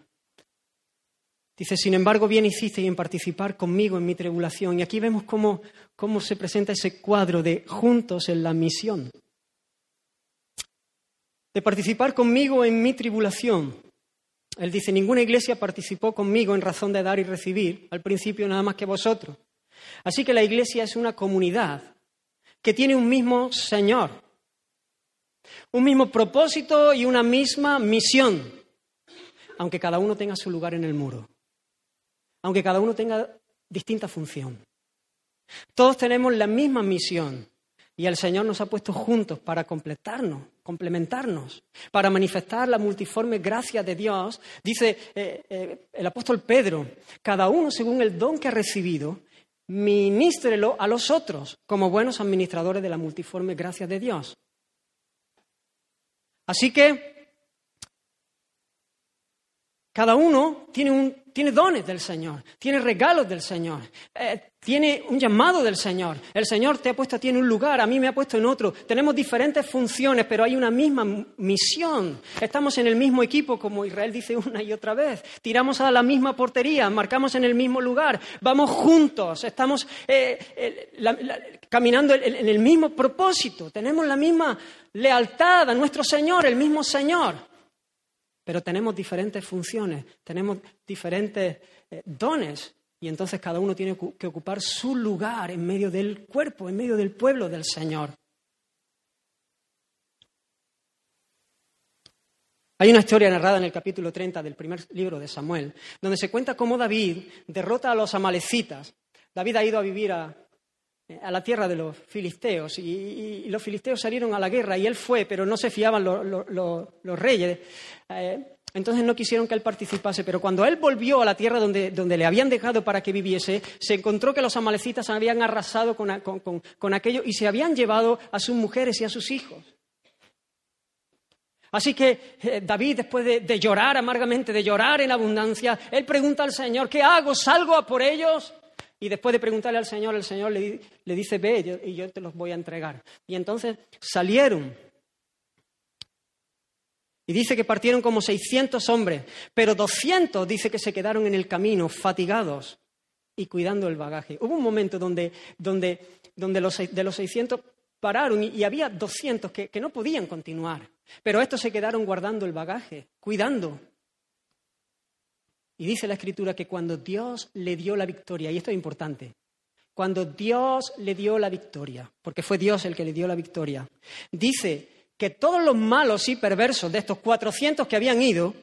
Dice, sin embargo, bien hiciste en participar conmigo en mi tribulación. Y aquí vemos cómo, cómo se presenta ese cuadro de juntos en la misión. De participar conmigo en mi tribulación. Él dice, ninguna iglesia participó conmigo en razón de dar y recibir, al principio nada más que vosotros. Así que la iglesia es una comunidad que tiene un mismo Señor, un mismo propósito y una misma misión, aunque cada uno tenga su lugar en el muro aunque cada uno tenga distinta función. Todos tenemos la misma misión y el Señor nos ha puesto juntos para completarnos, complementarnos, para manifestar la multiforme gracia de Dios. Dice eh, eh, el apóstol Pedro, cada uno según el don que ha recibido, ministrelo a los otros como buenos administradores de la multiforme gracia de Dios. Así que Cada uno tiene, un, dones del Señor, tiene regalos del Señor, eh, tiene un llamado del Señor. El Señor te ha puesto a ti en un lugar, a mí me ha puesto en otro. Tenemos diferentes funciones, pero hay una misma misión. Estamos en el mismo equipo, como Israel dice una y otra vez. Tiramos a la misma portería, marcamos en el mismo lugar, vamos juntos, estamos eh, eh, caminando en el mismo propósito, tenemos la misma lealtad a nuestro Señor, el mismo Señor pero tenemos diferentes funciones, tenemos diferentes eh, dones y entonces cada uno tiene que ocupar su lugar en medio del cuerpo, en medio del pueblo del Señor. Hay una historia narrada en el capítulo 30 del primer libro de Samuel, donde se cuenta cómo David derrota a los amalecitas. David ha ido a vivir a, la tierra de los filisteos y, los filisteos salieron a la guerra y él fue, pero no se fiaban los reyes. Eh, entonces no quisieron que él participase, pero cuando él volvió a la tierra donde, le habían dejado para que viviese, se encontró que los amalecitas habían arrasado con, aquello y se habían llevado a sus mujeres y a sus hijos. Así que eh, David, después de, llorar amargamente, de llorar en abundancia, él pregunta al Señor, ¿qué hago? ¿Salgo a por ellos? Y después de preguntarle al Señor, el Señor le, le dice, ve y yo te los voy a entregar. Y entonces salieron y dice que partieron como 600 hombres, pero 200 dice que se quedaron en el camino, fatigados y cuidando el bagaje. Hubo un momento donde, donde, donde los, de los 600 pararon y, había 200 que, que no podían continuar, pero estos se quedaron guardando el bagaje, cuidando. Y dice la escritura que cuando Dios le dio la victoria, y esto es importante, cuando Dios le dio la victoria, porque fue Dios el que le dio la victoria, dice que todos los malos y perversos de estos 400 que habían ido,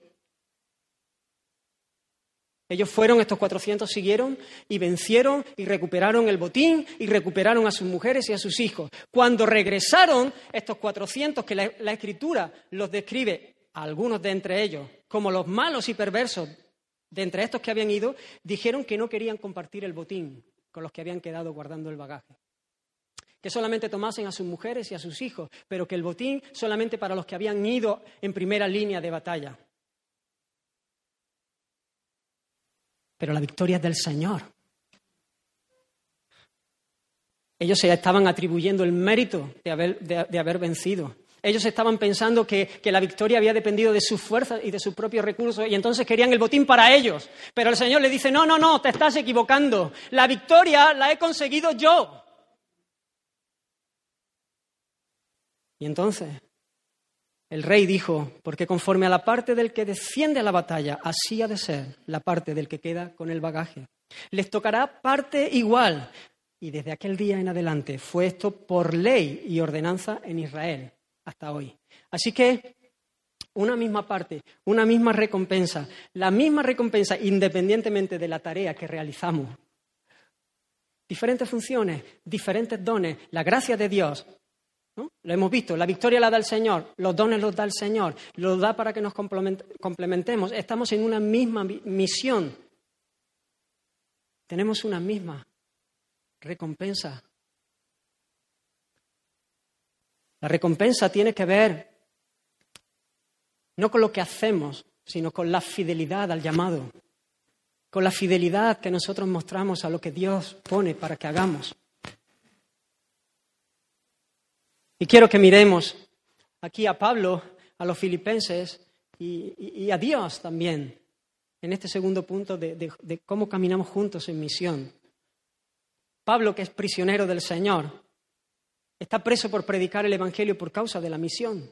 ellos fueron, estos 400 siguieron y vencieron y recuperaron el botín y recuperaron a sus mujeres y a sus hijos. Cuando regresaron, estos 400 que la, escritura los describe, algunos de entre ellos, como los malos y perversos de entre estos que habían ido, dijeron que no querían compartir el botín con los que habían quedado guardando el bagaje que solamente tomasen a sus mujeres y a sus hijos, pero que el botín solamente para los que habían ido en primera línea de batalla. Pero la victoria es del Señor. Ellos se estaban atribuyendo el mérito de haber, de, haber vencido. Ellos estaban pensando que, que, la victoria había dependido de sus fuerzas y de sus propios recursos y entonces querían el botín para ellos. Pero el Señor le dice, no, no, no, te estás equivocando. La victoria la he conseguido yo. Y entonces el rey dijo, porque conforme a la parte del que desciende a la batalla, así ha de ser la parte del que queda con el bagaje. Les tocará parte igual. Y desde aquel día en adelante fue esto por ley y ordenanza en Israel hasta hoy. Así que una misma parte, una misma recompensa, la misma recompensa independientemente de la tarea que realizamos. Diferentes funciones, diferentes dones, la gracia de Dios lo hemos visto, la victoria la da el Señor, los dones los da el Señor, los da para que nos complementemos. Estamos en una misma misión. Tenemos una misma recompensa. La recompensa tiene que ver no con lo que hacemos, sino con la fidelidad al llamado, con la fidelidad que nosotros mostramos a lo que Dios pone para que hagamos. Y quiero que miremos aquí a Pablo, a los filipenses y, a Dios también, en este segundo punto de, cómo caminamos juntos en misión. Pablo, que es prisionero del Señor, está preso por predicar el Evangelio por causa de la misión.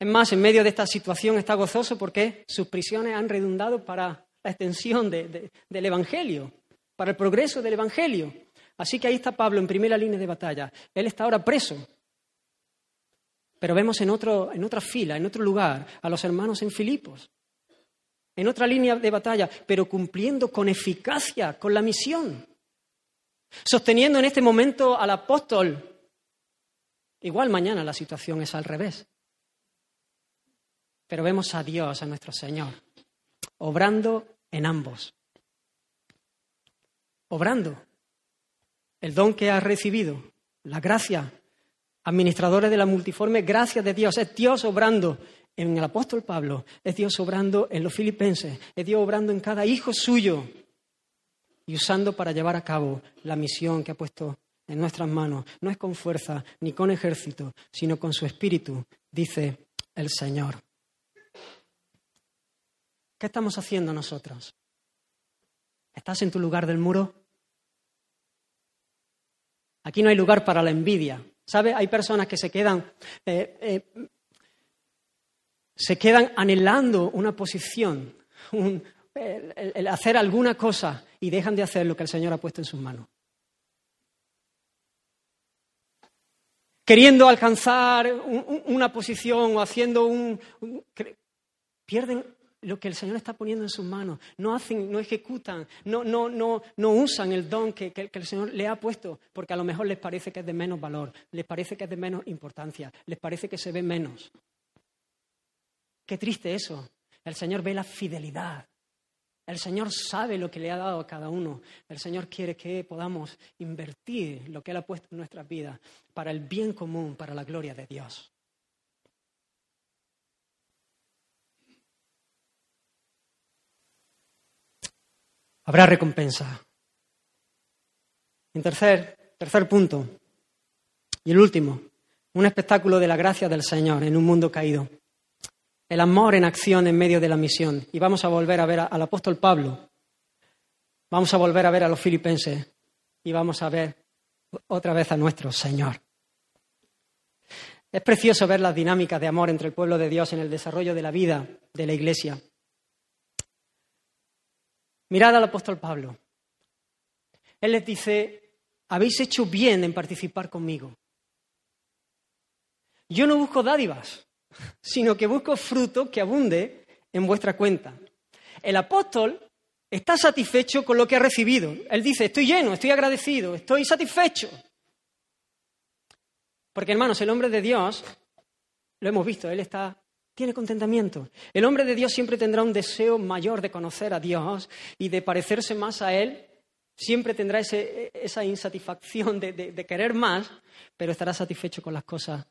Es más, en medio de esta situación está gozoso porque sus prisiones han redundado para la extensión del Evangelio, para el progreso del Evangelio. Así que ahí está Pablo en primera línea de batalla. Él está ahora preso. Pero vemos en, otro, en otra fila, en otro lugar, a los hermanos en Filipos, en otra línea de batalla, pero cumpliendo con eficacia con la misión, sosteniendo en este momento al apóstol. Igual mañana la situación es al revés. Pero vemos a Dios, a nuestro Señor, obrando en ambos. Obrando el don que has recibido, la gracia, administradores de la multiforme gracia de Dios, es Dios obrando en el apóstol Pablo, es Dios obrando en los filipenses, es Dios obrando en cada hijo suyo y usando para llevar a cabo la misión que ha puesto en nuestras manos. No es con fuerza ni con ejército, sino con su espíritu, dice el Señor. ¿Qué estamos haciendo nosotros? ¿Estás en tu lugar del muro? Aquí no hay lugar para la envidia. ¿Sabe? Hay personas que se quedan, eh, eh, se quedan anhelando una posición, el, hacer alguna cosa y dejan de hacer lo que el Señor ha puesto en sus manos. Queriendo alcanzar una posición o haciendo un, pierden lo que el Señor está poniendo en sus manos. No hacen, no ejecutan, no, no, no, no usan el don que, que, el Señor le ha puesto, porque a lo mejor les parece que es de menos valor, les parece que es de menos importancia, les parece que se ve menos. Qué triste eso. El Señor ve la fidelidad. El Señor sabe lo que le ha dado a cada uno. El Señor quiere que podamos invertir lo que Él ha puesto en nuestras vidas para el bien común, para la gloria de Dios. habrá recompensa. En tercer, tercer punto, y el último, un espectáculo de la gracia del Señor en un mundo caído. El amor en acción en medio de la misión. Y vamos a volver a ver al apóstol Pablo. Vamos a volver a ver a los filipenses. Y vamos a ver otra vez a nuestro Señor. Es precioso ver las dinámicas de amor entre el pueblo de Dios en el desarrollo de la vida de la Iglesia. Mirad al apóstol Pablo. Él les dice, habéis hecho bien en participar conmigo. Yo no busco dádivas, sino que busco fruto que abunde en vuestra cuenta. El apóstol está satisfecho con lo que ha recibido. Él dice, estoy lleno, estoy agradecido, estoy satisfecho. Porque hermanos, el hombre de Dios, lo hemos visto, él está tiene contentamiento. El hombre de Dios siempre tendrá un deseo mayor de conocer a Dios y de parecerse más a Él. Siempre tendrá esa insatisfacción de, querer más, pero estará satisfecho con las cosas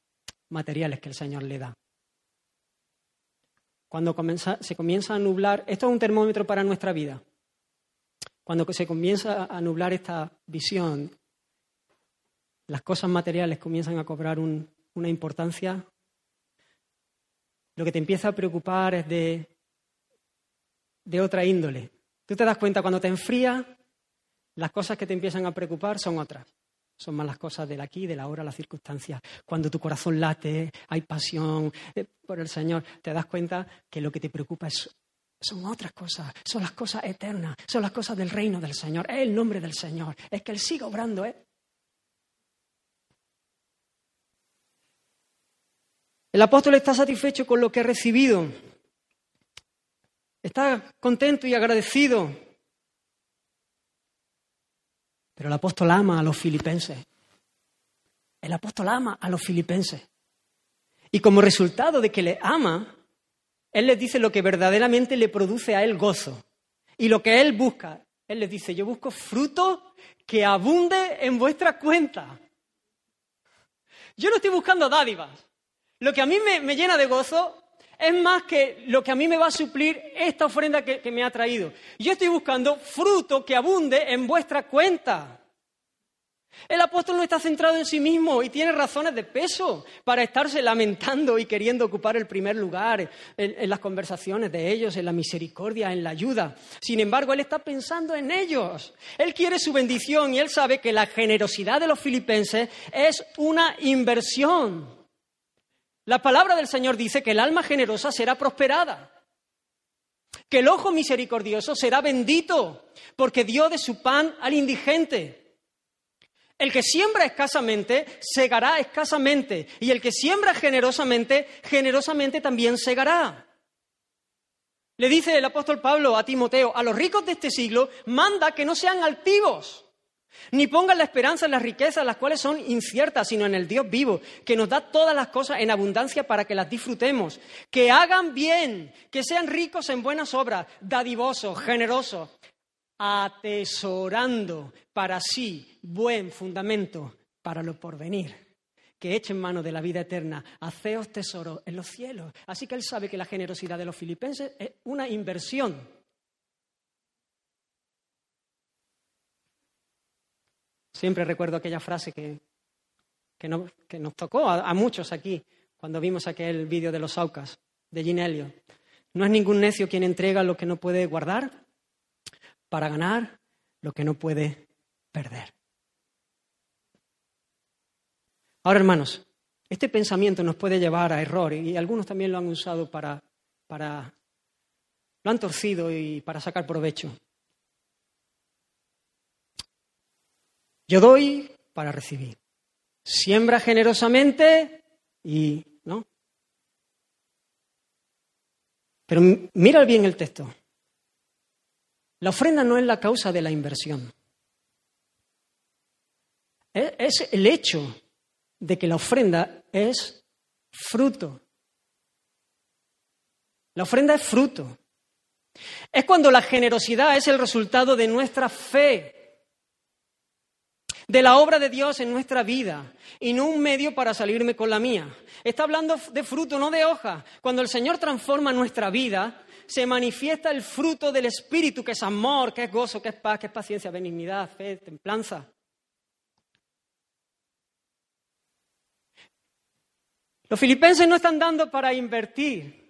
materiales que el Señor le da. Cuando se comienza a nublar, esto es un termómetro para nuestra vida. Cuando se comienza a nublar esta visión, las cosas materiales comienzan a cobrar una importancia lo que te empieza a preocupar es de, de otra índole. Tú te das cuenta cuando te enfrías, las cosas que te empiezan a preocupar son otras. Son más las cosas del aquí, de la hora, las circunstancias. Cuando tu corazón late, hay pasión eh, por el Señor, te das cuenta que lo que te preocupa son otras cosas, son las cosas eternas, son las cosas del reino del Señor, es el nombre del Señor, es que Él siga obrando, ¿eh? El apóstol está satisfecho con lo que ha recibido. Está contento y agradecido. Pero el apóstol ama a los filipenses. El apóstol ama a los filipenses. Y como resultado de que le ama, él les dice lo que verdaderamente le produce a él gozo. Y lo que él busca. Él les dice, yo busco fruto que abunde en vuestra cuenta. Yo no estoy buscando dádivas. Lo que a mí me, llena de gozo es más que lo que a mí me va a suplir esta ofrenda que, me ha traído. Yo estoy buscando fruto que abunde en vuestra cuenta. El apóstol no está centrado en sí mismo y tiene razones de peso para estarse lamentando y queriendo ocupar el primer lugar en, las conversaciones de ellos, en la misericordia, en la ayuda. Sin embargo, él está pensando en ellos. Él quiere su bendición y él sabe que la generosidad de los filipenses es una inversión. La palabra del Señor dice que el alma generosa será prosperada, que el ojo misericordioso será bendito, porque dio de su pan al indigente. El que siembra escasamente, segará escasamente, y el que siembra generosamente, generosamente también segará. Le dice el apóstol Pablo a Timoteo, a los ricos de este siglo, manda que no sean altivos ni pongan la esperanza en las riquezas, las cuales son inciertas, sino en el Dios vivo, que nos da todas las cosas en abundancia para que las disfrutemos. Que hagan bien, que sean ricos en buenas obras, dadivosos, generosos, atesorando para sí buen fundamento para lo porvenir. que echen mano de la vida eterna, haceos tesoros en los cielos. Así que él sabe que la generosidad de los filipenses es una inversión. Siempre recuerdo aquella frase que, que, nos tocó a, muchos aquí cuando vimos aquel vídeo de los Aucas, de Ginelio. No es ningún necio quien entrega lo que no puede guardar para ganar lo que no puede perder. Ahora, hermanos, este pensamiento nos puede llevar a error y algunos también lo han usado para, para lo han torcido y para sacar provecho. Yo doy para recibir. Siembra generosamente y no. Pero mira bien el texto. La ofrenda no es la causa de la inversión. Es el hecho de que la ofrenda es fruto. La ofrenda es fruto. Es cuando la generosidad es el resultado de nuestra fe, de la obra de Dios en nuestra vida, y no un medio para salirme con la mía. Está hablando de fruto, no de hoja. Cuando el Señor transforma nuestra vida, se manifiesta el fruto del Espíritu, que es amor, que es gozo, que es paz, que es paciencia, benignidad, fe, templanza. Los filipenses no están dando para invertir.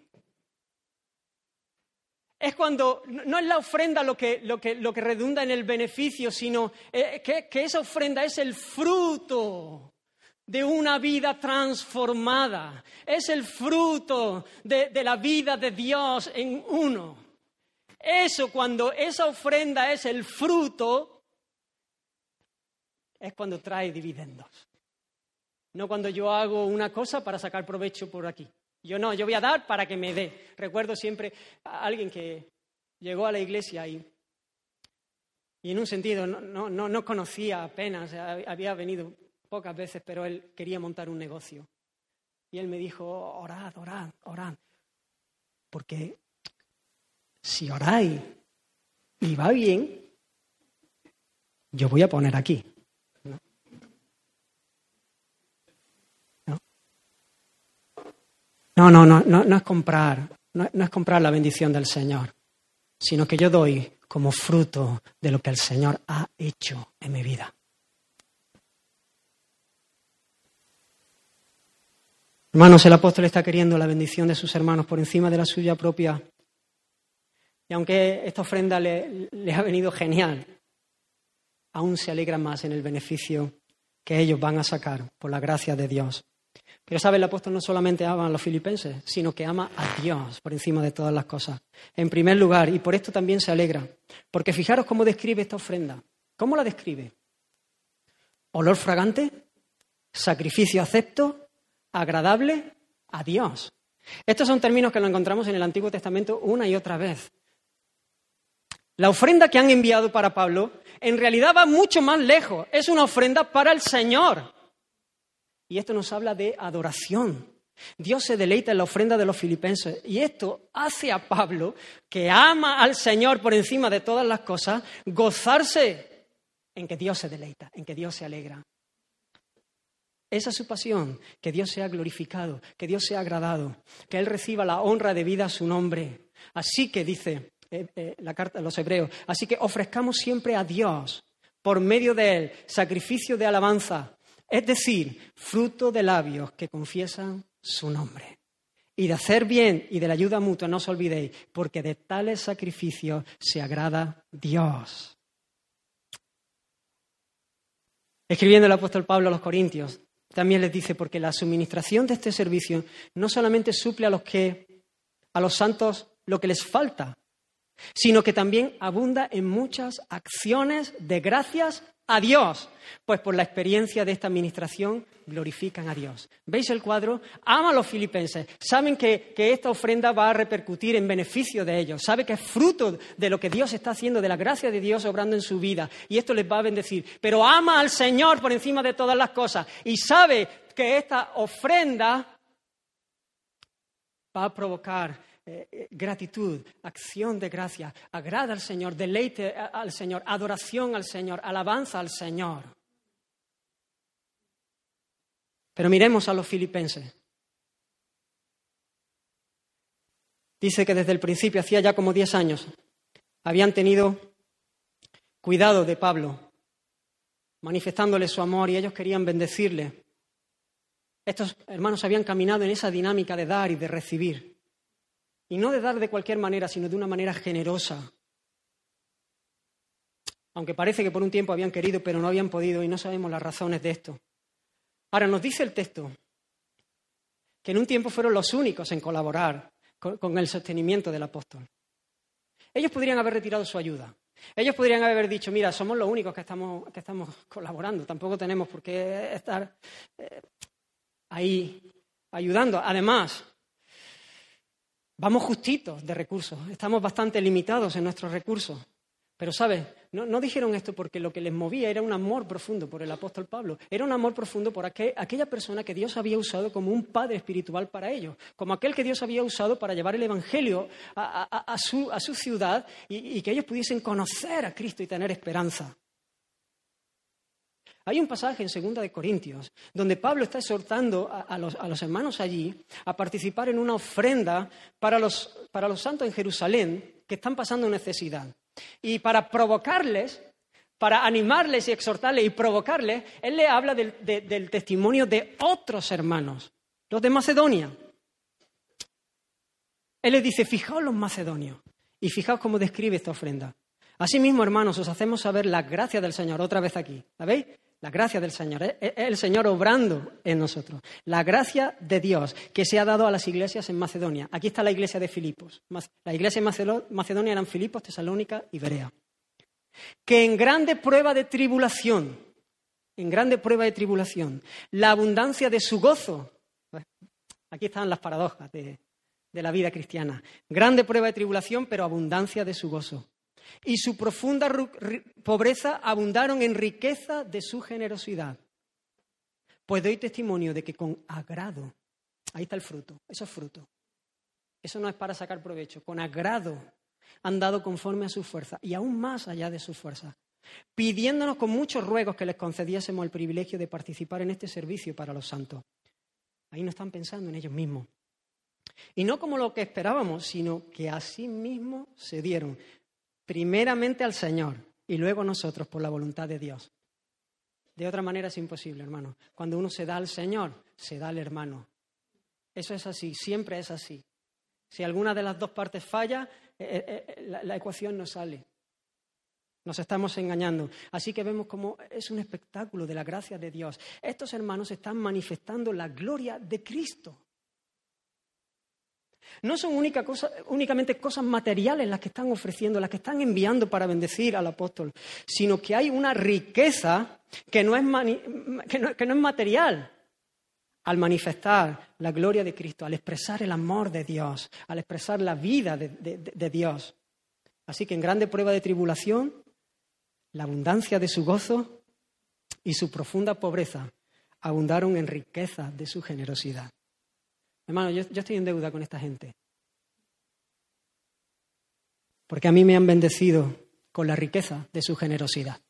Es cuando no es la ofrenda lo que, lo que, lo que redunda en el beneficio, sino eh, que, esa ofrenda es el fruto de una vida transformada. Es el fruto de, de la vida de Dios en uno. Eso, cuando esa ofrenda es el fruto, es cuando trae dividendos no cuando yo hago una cosa para sacar provecho por aquí. Yo no, yo voy a dar para que me dé. Recuerdo siempre a alguien que llegó a la iglesia y, y en un sentido no, no, no conocía apenas, había venido pocas veces, pero él quería montar un negocio. Y él me dijo, orad, orad, orad, porque si oráis y va bien, yo voy a poner aquí. No, no, no, no, es comprar, no, es comprar la bendición del Señor, sino que yo doy como fruto de lo que el Señor ha hecho en mi vida. Hermanos, el apóstol está queriendo la bendición de sus hermanos por encima de la suya propia. Y aunque esta ofrenda le, le ha venido genial, aún se alegra más en el beneficio que ellos van a sacar por la gracia de Dios. Pero sabe, el apóstol no solamente ama a los filipenses, sino que ama a Dios por encima de todas las cosas. En primer lugar, y por esto también se alegra, porque fijaros cómo describe esta ofrenda. ¿Cómo la describe? Olor fragante, sacrificio acepto, agradable a Dios. Estos son términos que lo encontramos en el Antiguo Testamento una y otra vez. La ofrenda que han enviado para Pablo en realidad va mucho más lejos. Es una ofrenda para el Señor. Y esto nos habla de adoración. Dios se deleita en la ofrenda de los filipenses. Y esto hace a Pablo, que ama al Señor por encima de todas las cosas, gozarse en que Dios se deleita, en que Dios se alegra. Esa es su pasión, que Dios sea glorificado, que Dios sea agradado, que Él reciba la honra debida a su nombre. Así que dice eh, eh, la carta de los hebreos, así que ofrezcamos siempre a Dios, por medio de Él, sacrificio de alabanza, es decir, fruto de labios que confiesan su nombre. Y de hacer bien y de la ayuda mutua no os olvidéis, porque de tales sacrificios se agrada Dios. Escribiendo el apóstol Pablo a los Corintios, también les dice, porque la suministración de este servicio no solamente suple a los que, a los santos, lo que les falta, sino que también abunda en muchas acciones de gracias a Dios, pues por la experiencia de esta administración glorifican a Dios. ¿Veis el cuadro? Ama a los filipenses, saben que, esta ofrenda va a repercutir en beneficio de ellos, sabe que es fruto de lo que Dios está haciendo, de la gracia de Dios obrando en su vida, y esto les va a bendecir. Pero ama al Señor por encima de todas las cosas y sabe que esta ofrenda va a provocar eh, eh, gratitud, acción de gracia, agrada al Señor, deleite al Señor, adoración al Señor, alabanza al Señor. Pero miremos a los filipenses. Dice que desde el principio, hacía ya como diez años, habían tenido cuidado de Pablo, manifestándole su amor y ellos querían bendecirle. Estos hermanos habían caminado en esa dinámica de dar y de recibir. Y no de dar de cualquier manera, sino de una manera generosa. Aunque parece que por un tiempo habían querido, pero no habían podido y no sabemos las razones de esto. Ahora nos dice el texto que en un tiempo fueron los únicos en colaborar con, el sostenimiento del apóstol. Ellos podrían haber retirado su ayuda. Ellos podrían haber dicho, mira, somos los únicos que estamos, que estamos colaborando, tampoco tenemos por qué estar eh, ahí ayudando. Además, vamos justitos de recursos, estamos bastante limitados en nuestros recursos. Pero, ¿sabes? No, dijeron esto porque lo que les movía era un amor profundo por el apóstol Pablo. Era un amor profundo por aquella persona que Dios había usado como un padre espiritual para ellos. Como aquel que Dios había usado para llevar el Evangelio a, su, ciudad y, que ellos pudiesen conocer a Cristo y tener esperanza. Hay un pasaje en Segunda de Corintios donde Pablo está exhortando a, los, hermanos allí a participar en una ofrenda para los santos en Jerusalén que están pasando necesidad. Y para provocarles, para animarles y exhortarles y provocarles, él le habla del, testimonio de otros hermanos, los de Macedonia. Él les dice, fijaos los macedonios y fijaos cómo describe esta ofrenda. Asimismo, hermanos, os hacemos saber la gracia del Señor, otra vez aquí. ¿La veis? La gracia del Señor, es el Señor obrando en nosotros. La gracia de Dios que se ha dado a las iglesias en Macedonia. Aquí está la iglesia de Filipos. La iglesia en Macedonia eran Filipos, Tesalónica y Berea. Que en grande prueba de tribulación, en grande prueba de tribulación, la abundancia de su gozo. Aquí están las paradojas de la vida cristiana. Grande prueba de tribulación, pero abundancia de su gozo y su profunda pobreza abundaron en riqueza de su generosidad. Pues doy testimonio de que con agrado, ahí está el fruto, eso es fruto. Eso no es para sacar provecho, con agrado han dado conforme a su fuerza y aún más allá de su fuerza, pidiéndonos con muchos ruegos que les concediésemos el privilegio de participar en este servicio para los santos. Ahí no están pensando en ellos mismos. Y no como lo que esperábamos, sino que a sí mismos se dieron, primeramente al Señor y luego nosotros por la voluntad de Dios. De otra manera es imposible, hermano. Cuando uno se da al Señor, se da al hermano. Eso es así, siempre es así. Si alguna de las dos partes falla, eh, eh, eh, la, la ecuación no sale. Nos estamos engañando. Así que vemos como es un espectáculo de la gracia de Dios. Estos hermanos están manifestando la gloria de Cristo. No son únicamente cosas materiales las que están ofreciendo, las que están enviando para bendecir al apóstol, sino que hay una riqueza que no es, material al manifestar la gloria de Cristo, al expresar el amor de Dios, al expresar la vida de Dios. Así que en grande prueba de tribulación, la abundancia de su gozo y su profunda pobreza abundaron en riqueza de su generosidad. Hermano, yo, estoy en deuda con esta gente. Porque a mí me han bendecido con la riqueza de su generosidad.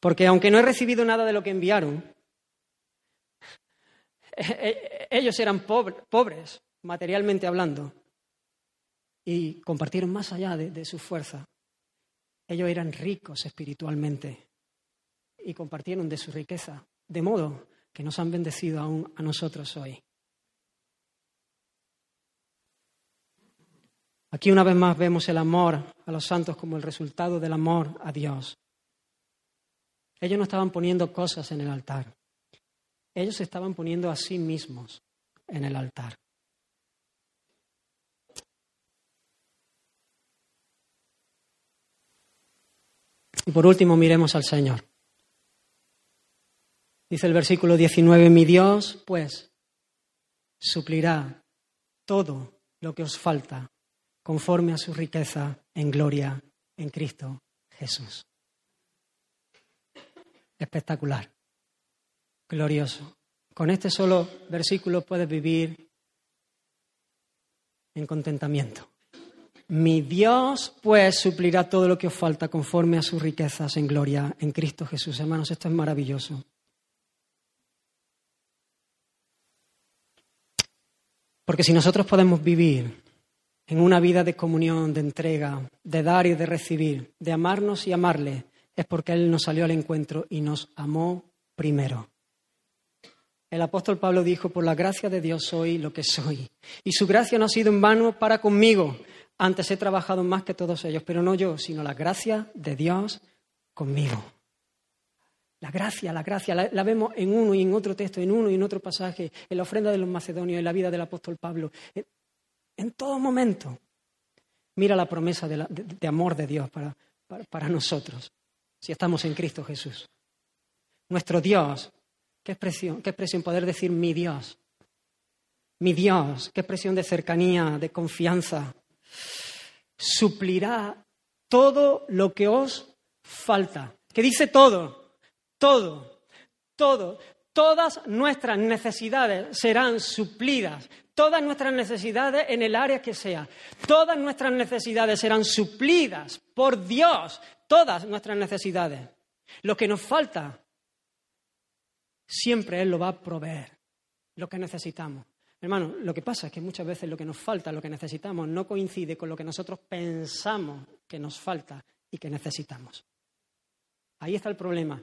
Porque aunque no he recibido nada de lo que enviaron, ellos eran pobres, materialmente hablando, y compartieron más allá de, de su fuerza. Ellos eran ricos espiritualmente y compartieron de su riqueza, de modo que nos han bendecido aún a nosotros hoy. Aquí una vez más vemos el amor a los santos como el resultado del amor a Dios. Ellos no estaban poniendo cosas en el altar. Ellos estaban poniendo a sí mismos en el altar. Y por último miremos al Señor. Dice el versículo 19, mi Dios, pues, suplirá todo lo que os falta conforme a su riqueza en gloria en Cristo Jesús. Espectacular, glorioso. Con este solo versículo puedes vivir en contentamiento. Mi Dios, pues, suplirá todo lo que os falta conforme a sus riquezas en gloria en Cristo Jesús. Hermanos, esto es maravilloso. Porque si nosotros podemos vivir en una vida de comunión, de entrega, de dar y de recibir, de amarnos y amarle, es porque Él nos salió al encuentro y nos amó primero. El apóstol Pablo dijo, por la gracia de Dios soy lo que soy. Y su gracia no ha sido en vano para conmigo. Antes he trabajado más que todos ellos, pero no yo, sino la gracia de Dios conmigo. La gracia, la gracia, la, vemos en uno y en otro texto, en uno y en otro pasaje, en la ofrenda de los macedonios, en la vida del apóstol Pablo. En, todo momento. Mira la promesa de, amor de Dios para, para nosotros, si estamos en Cristo Jesús. Nuestro Dios, qué expresión, qué expresión poder decir mi Dios. Mi Dios, qué expresión de cercanía, de confianza. Suplirá todo lo que os falta. ¿Qué dice todo? todo, todo, todas nuestras necesidades serán suplidas, todas nuestras necesidades en el área que sea, todas nuestras necesidades serán suplidas por Dios, todas nuestras necesidades. Lo que nos falta, siempre Él lo va a proveer, lo que necesitamos. Hermano, lo que pasa es que muchas veces lo que nos falta, lo que necesitamos, no coincide con lo que nosotros pensamos que nos falta y que necesitamos. Ahí está el problema.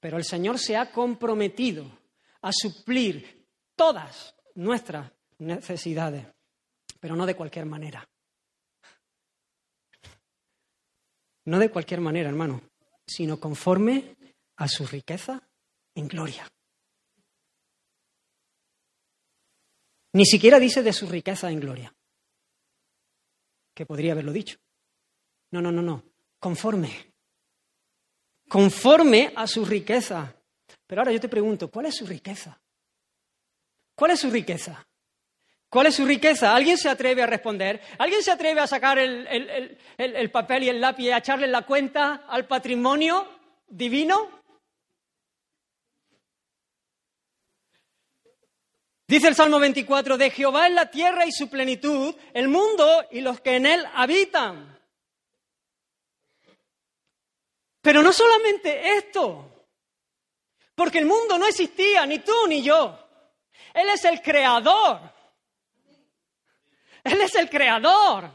Pero el Señor se ha comprometido a suplir todas nuestras necesidades, pero no de cualquier manera. No de cualquier manera, hermano, sino conforme a su riqueza en gloria. Ni siquiera dice de su riqueza en gloria, que podría haberlo dicho. No, no, no, no. Conforme conforme a su riqueza. Pero ahora yo te pregunto, ¿cuál es su riqueza? ¿Cuál es su riqueza? ¿Cuál es su riqueza? ¿Alguien se atreve a responder? ¿Alguien se atreve a sacar el, papel y el lápiz y a echarle la cuenta al patrimonio divino? Dice el Salmo 24, de Jehová es la tierra y su plenitud, el mundo y los que en él habitan. Pero no solamente esto, porque el mundo no existía, ni tú ni yo. Él es el creador. Él es el creador,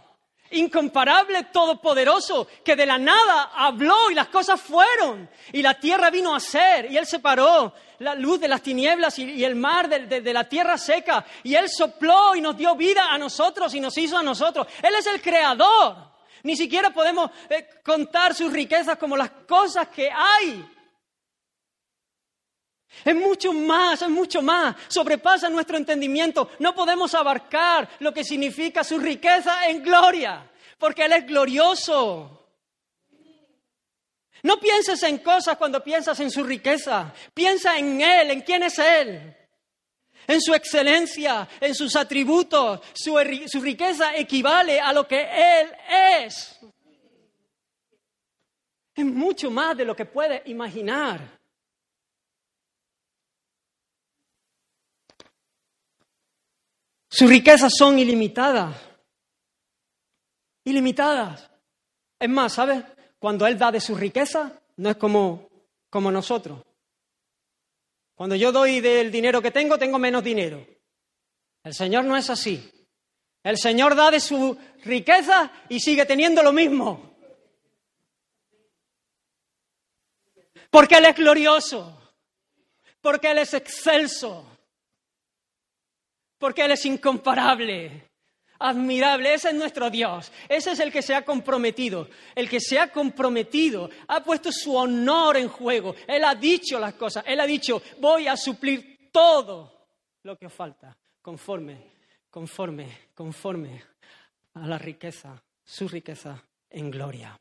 incomparable, todopoderoso, que de la nada habló y las cosas fueron. Y la tierra vino a ser y Él separó la luz de las tinieblas y, el mar de, la tierra seca. Y Él sopló y nos dio vida a nosotros y nos hizo a nosotros. Él es el creador. Ni siquiera podemos eh, contar sus riquezas como las cosas que hay. Es mucho más, es mucho más. Sobrepasa nuestro entendimiento. No podemos abarcar lo que significa su riqueza en gloria, porque Él es glorioso. No pienses en cosas cuando piensas en su riqueza. Piensa en Él, en quién es Él en su excelencia, en sus atributos. Su, riqueza equivale a lo que Él es. Es mucho más de lo que puede imaginar. Sus riquezas son ilimitadas. Ilimitadas. Es más, ¿sabes? Cuando Él da de su riqueza, no es como, como nosotros. Cuando yo doy del dinero que tengo, tengo menos dinero. El Señor no es así. El Señor da de su riqueza y sigue teniendo lo mismo. Porque Él es glorioso. Porque Él es excelso. Porque Él es incomparable admirable. Ese es nuestro Dios. Ese es el que se ha comprometido. El que se ha comprometido ha puesto su honor en juego. Él ha dicho las cosas. Él ha dicho, voy a suplir todo lo que os falta, conforme, conforme, conforme a la riqueza, su riqueza en gloria.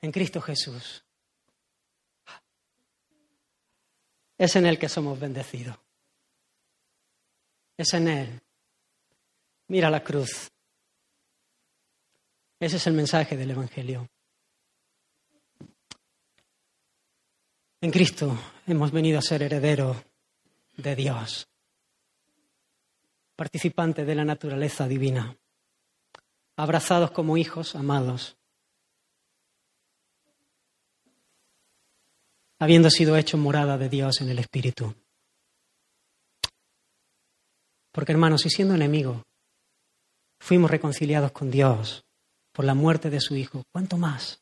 En Cristo Jesús. Es en Él que somos bendecidos es en Él. Mira la cruz. Ese es el mensaje del Evangelio. En Cristo hemos venido a ser herederos de Dios, participantes de la naturaleza divina, abrazados como hijos amados, habiendo sido hechos morada de Dios en el Espíritu. Porque hermanos, si siendo enemigos fuimos reconciliados con Dios por la muerte de su Hijo, ¿cuánto más?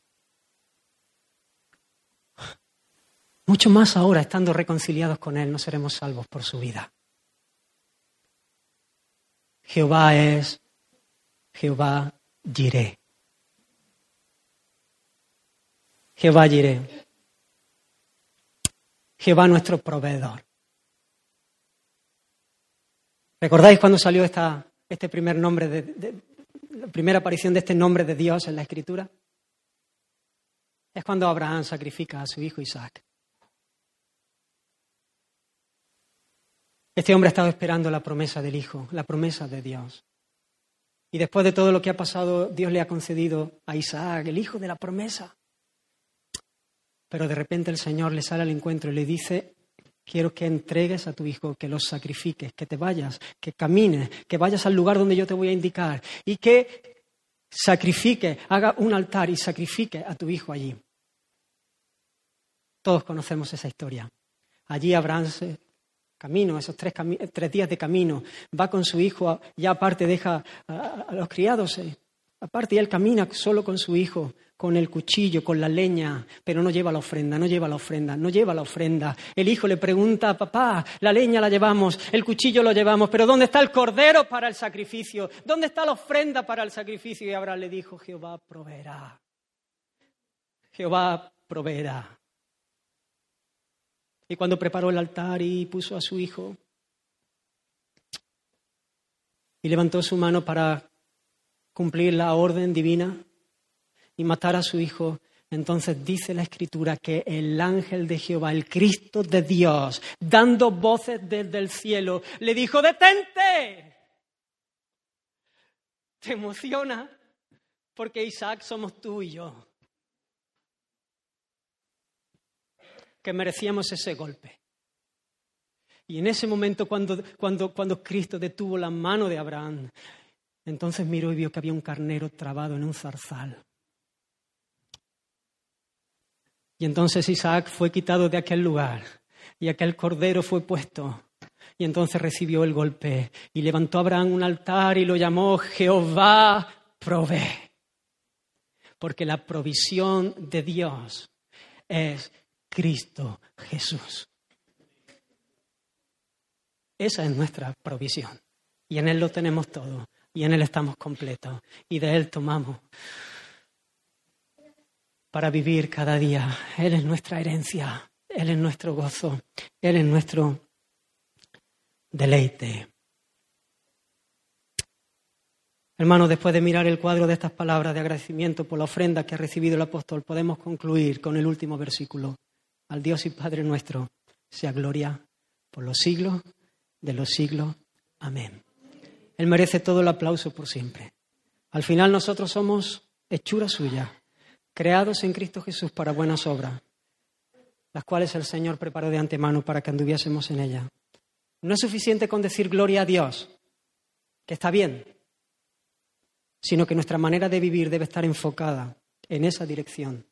Mucho más ahora, estando reconciliados con Él, no seremos salvos por su vida. Jehová es Jehová Jireh. Jehová Jireh. Jehová nuestro proveedor. ¿Recordáis cuando salió esta, este primer nombre, de, la primera aparición de este nombre de Dios en la Escritura? Es cuando Abraham sacrifica a su hijo Isaac. Este hombre ha estado esperando la promesa del Hijo, la promesa de Dios. Y después de todo lo que ha pasado, Dios le ha concedido a Isaac, el hijo de la promesa. Pero de repente el Señor le sale al encuentro y le dice, quiero que entregues a tu hijo, que lo sacrifiques, que te vayas, que camines, que vayas al lugar donde yo te voy a indicar y que sacrifique, haga un altar y sacrifique a tu hijo allí. Todos conocemos esa historia. Allí Abraham se camino, esos tres, días de camino, va con su hijo, ya aparte deja a, los criados, eh, aparte y él camina solo con su hijo, con el cuchillo, con la leña, pero no lleva la ofrenda, no lleva la ofrenda, no lleva la ofrenda. El hijo le pregunta, papá, la leña la llevamos, el cuchillo lo llevamos, pero ¿dónde está el cordero para el sacrificio? ¿Dónde está la ofrenda para el sacrificio? Y Abraham le dijo, Jehová proveerá. Jehová proveerá. Y cuando preparó el altar y puso a su hijo y levantó su mano para cumplir la orden divina y matar a su hijo, entonces dice la escritura que el ángel de Jehová, el Cristo de Dios, dando voces desde el cielo, le dijo, detente. ¿Te emociona? Porque Isaac somos tú y yo. que merecíamos ese golpe. Y en ese momento, cuando, cuando, cuando Cristo detuvo la mano de Abraham, entonces miró y vio que había un carnero trabado en un zarzal. Y entonces Isaac fue quitado de aquel lugar y aquel cordero fue puesto. Y entonces recibió el golpe y levantó Abraham un altar y lo llamó Jehová provee. Porque la provisión de Dios es Cristo Jesús. Esa es nuestra provisión. Y en Él lo tenemos todo. Y en Él estamos completos. Y de Él tomamos para vivir cada día. Él es nuestra herencia. Él es nuestro gozo. Él es nuestro deleite. Hermanos, después de mirar el cuadro de estas palabras de agradecimiento por la ofrenda que ha recibido el apóstol, podemos concluir con el último versículo. Al Dios y Padre nuestro sea gloria por los siglos de los siglos. Amén. Él merece todo el aplauso por siempre. Al final nosotros somos hechura suya, creados en Cristo Jesús para buenas obras, las cuales el Señor preparó de antemano para que anduviésemos en ella. No es suficiente con decir gloria a Dios, que está bien, sino que nuestra manera de vivir debe estar enfocada en esa dirección,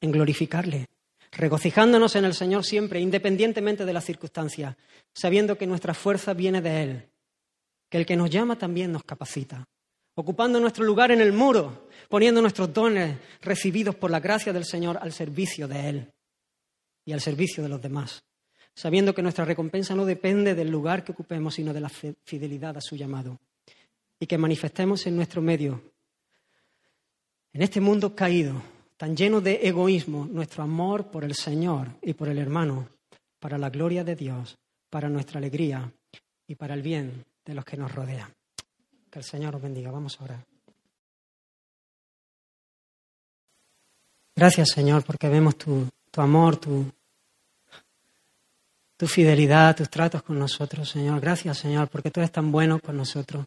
en glorificarle, regocijándonos en el Señor siempre, independientemente de las circunstancias, sabiendo que nuestra fuerza viene de Él, que el que nos llama también nos capacita, ocupando nuestro lugar en el muro, poniendo nuestros dones recibidos por la gracia del Señor al servicio de Él y al servicio de los demás, sabiendo que nuestra recompensa no depende del lugar que ocupemos, sino de la fidelidad a su llamado, y que manifestemos en nuestro medio, en este mundo caído, tan lleno de egoísmo, nuestro amor por el Señor y por el hermano, para la gloria de Dios, para nuestra alegría y para el bien de los que nos rodean. Que el Señor os bendiga. Vamos a orar. Gracias, Señor, porque vemos tu, tu amor, tu, tu fidelidad, tus tratos con nosotros, Señor. Gracias, Señor, porque tú eres tan bueno con nosotros.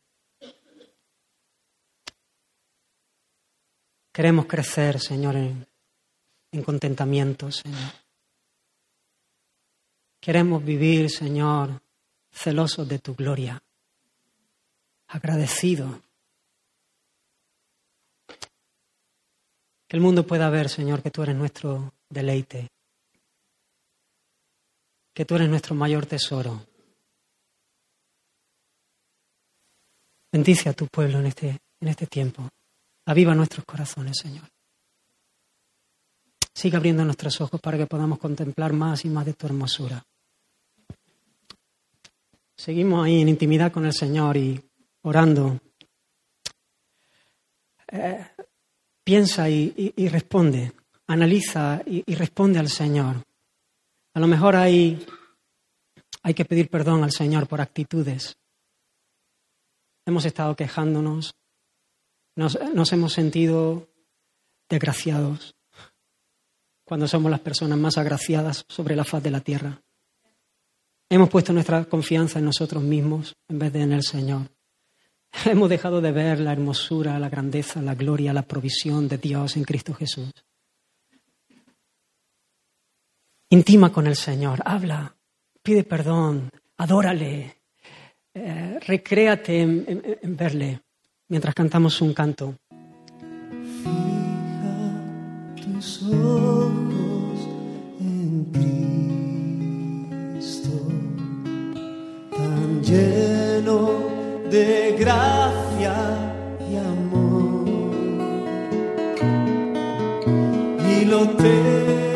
Queremos crecer, Señor, en, contentamiento, Señor. Queremos vivir, Señor, celosos de tu gloria, agradecidos. Que el mundo pueda ver, Señor, que tú eres nuestro deleite, que tú eres nuestro mayor tesoro. Bendice a tu pueblo en este, en este tiempo. Aviva nuestros corazones, Señor. Sigue abriendo nuestros ojos para que podamos contemplar más y más de tu hermosura. Seguimos ahí en intimidad con el Señor y orando. Eh, piensa y, responde, analiza y, responde al Señor. A lo mejor hay, hay que pedir perdón al Señor por actitudes. Hemos estado quejándonos, nos, nos hemos sentido desgraciados cuando somos las personas más agraciadas sobre la faz de la tierra. Hemos puesto nuestra confianza en nosotros mismos en vez de en el Señor. Hemos dejado de ver la hermosura, la grandeza, la gloria, la provisión de Dios en Cristo Jesús. Intima con el Señor, habla, pide perdón, adórale, eh, recréate en, verle mientras cantamos un canto. Fija tus ojos en lleno de gracia y amor. Y lo terrenal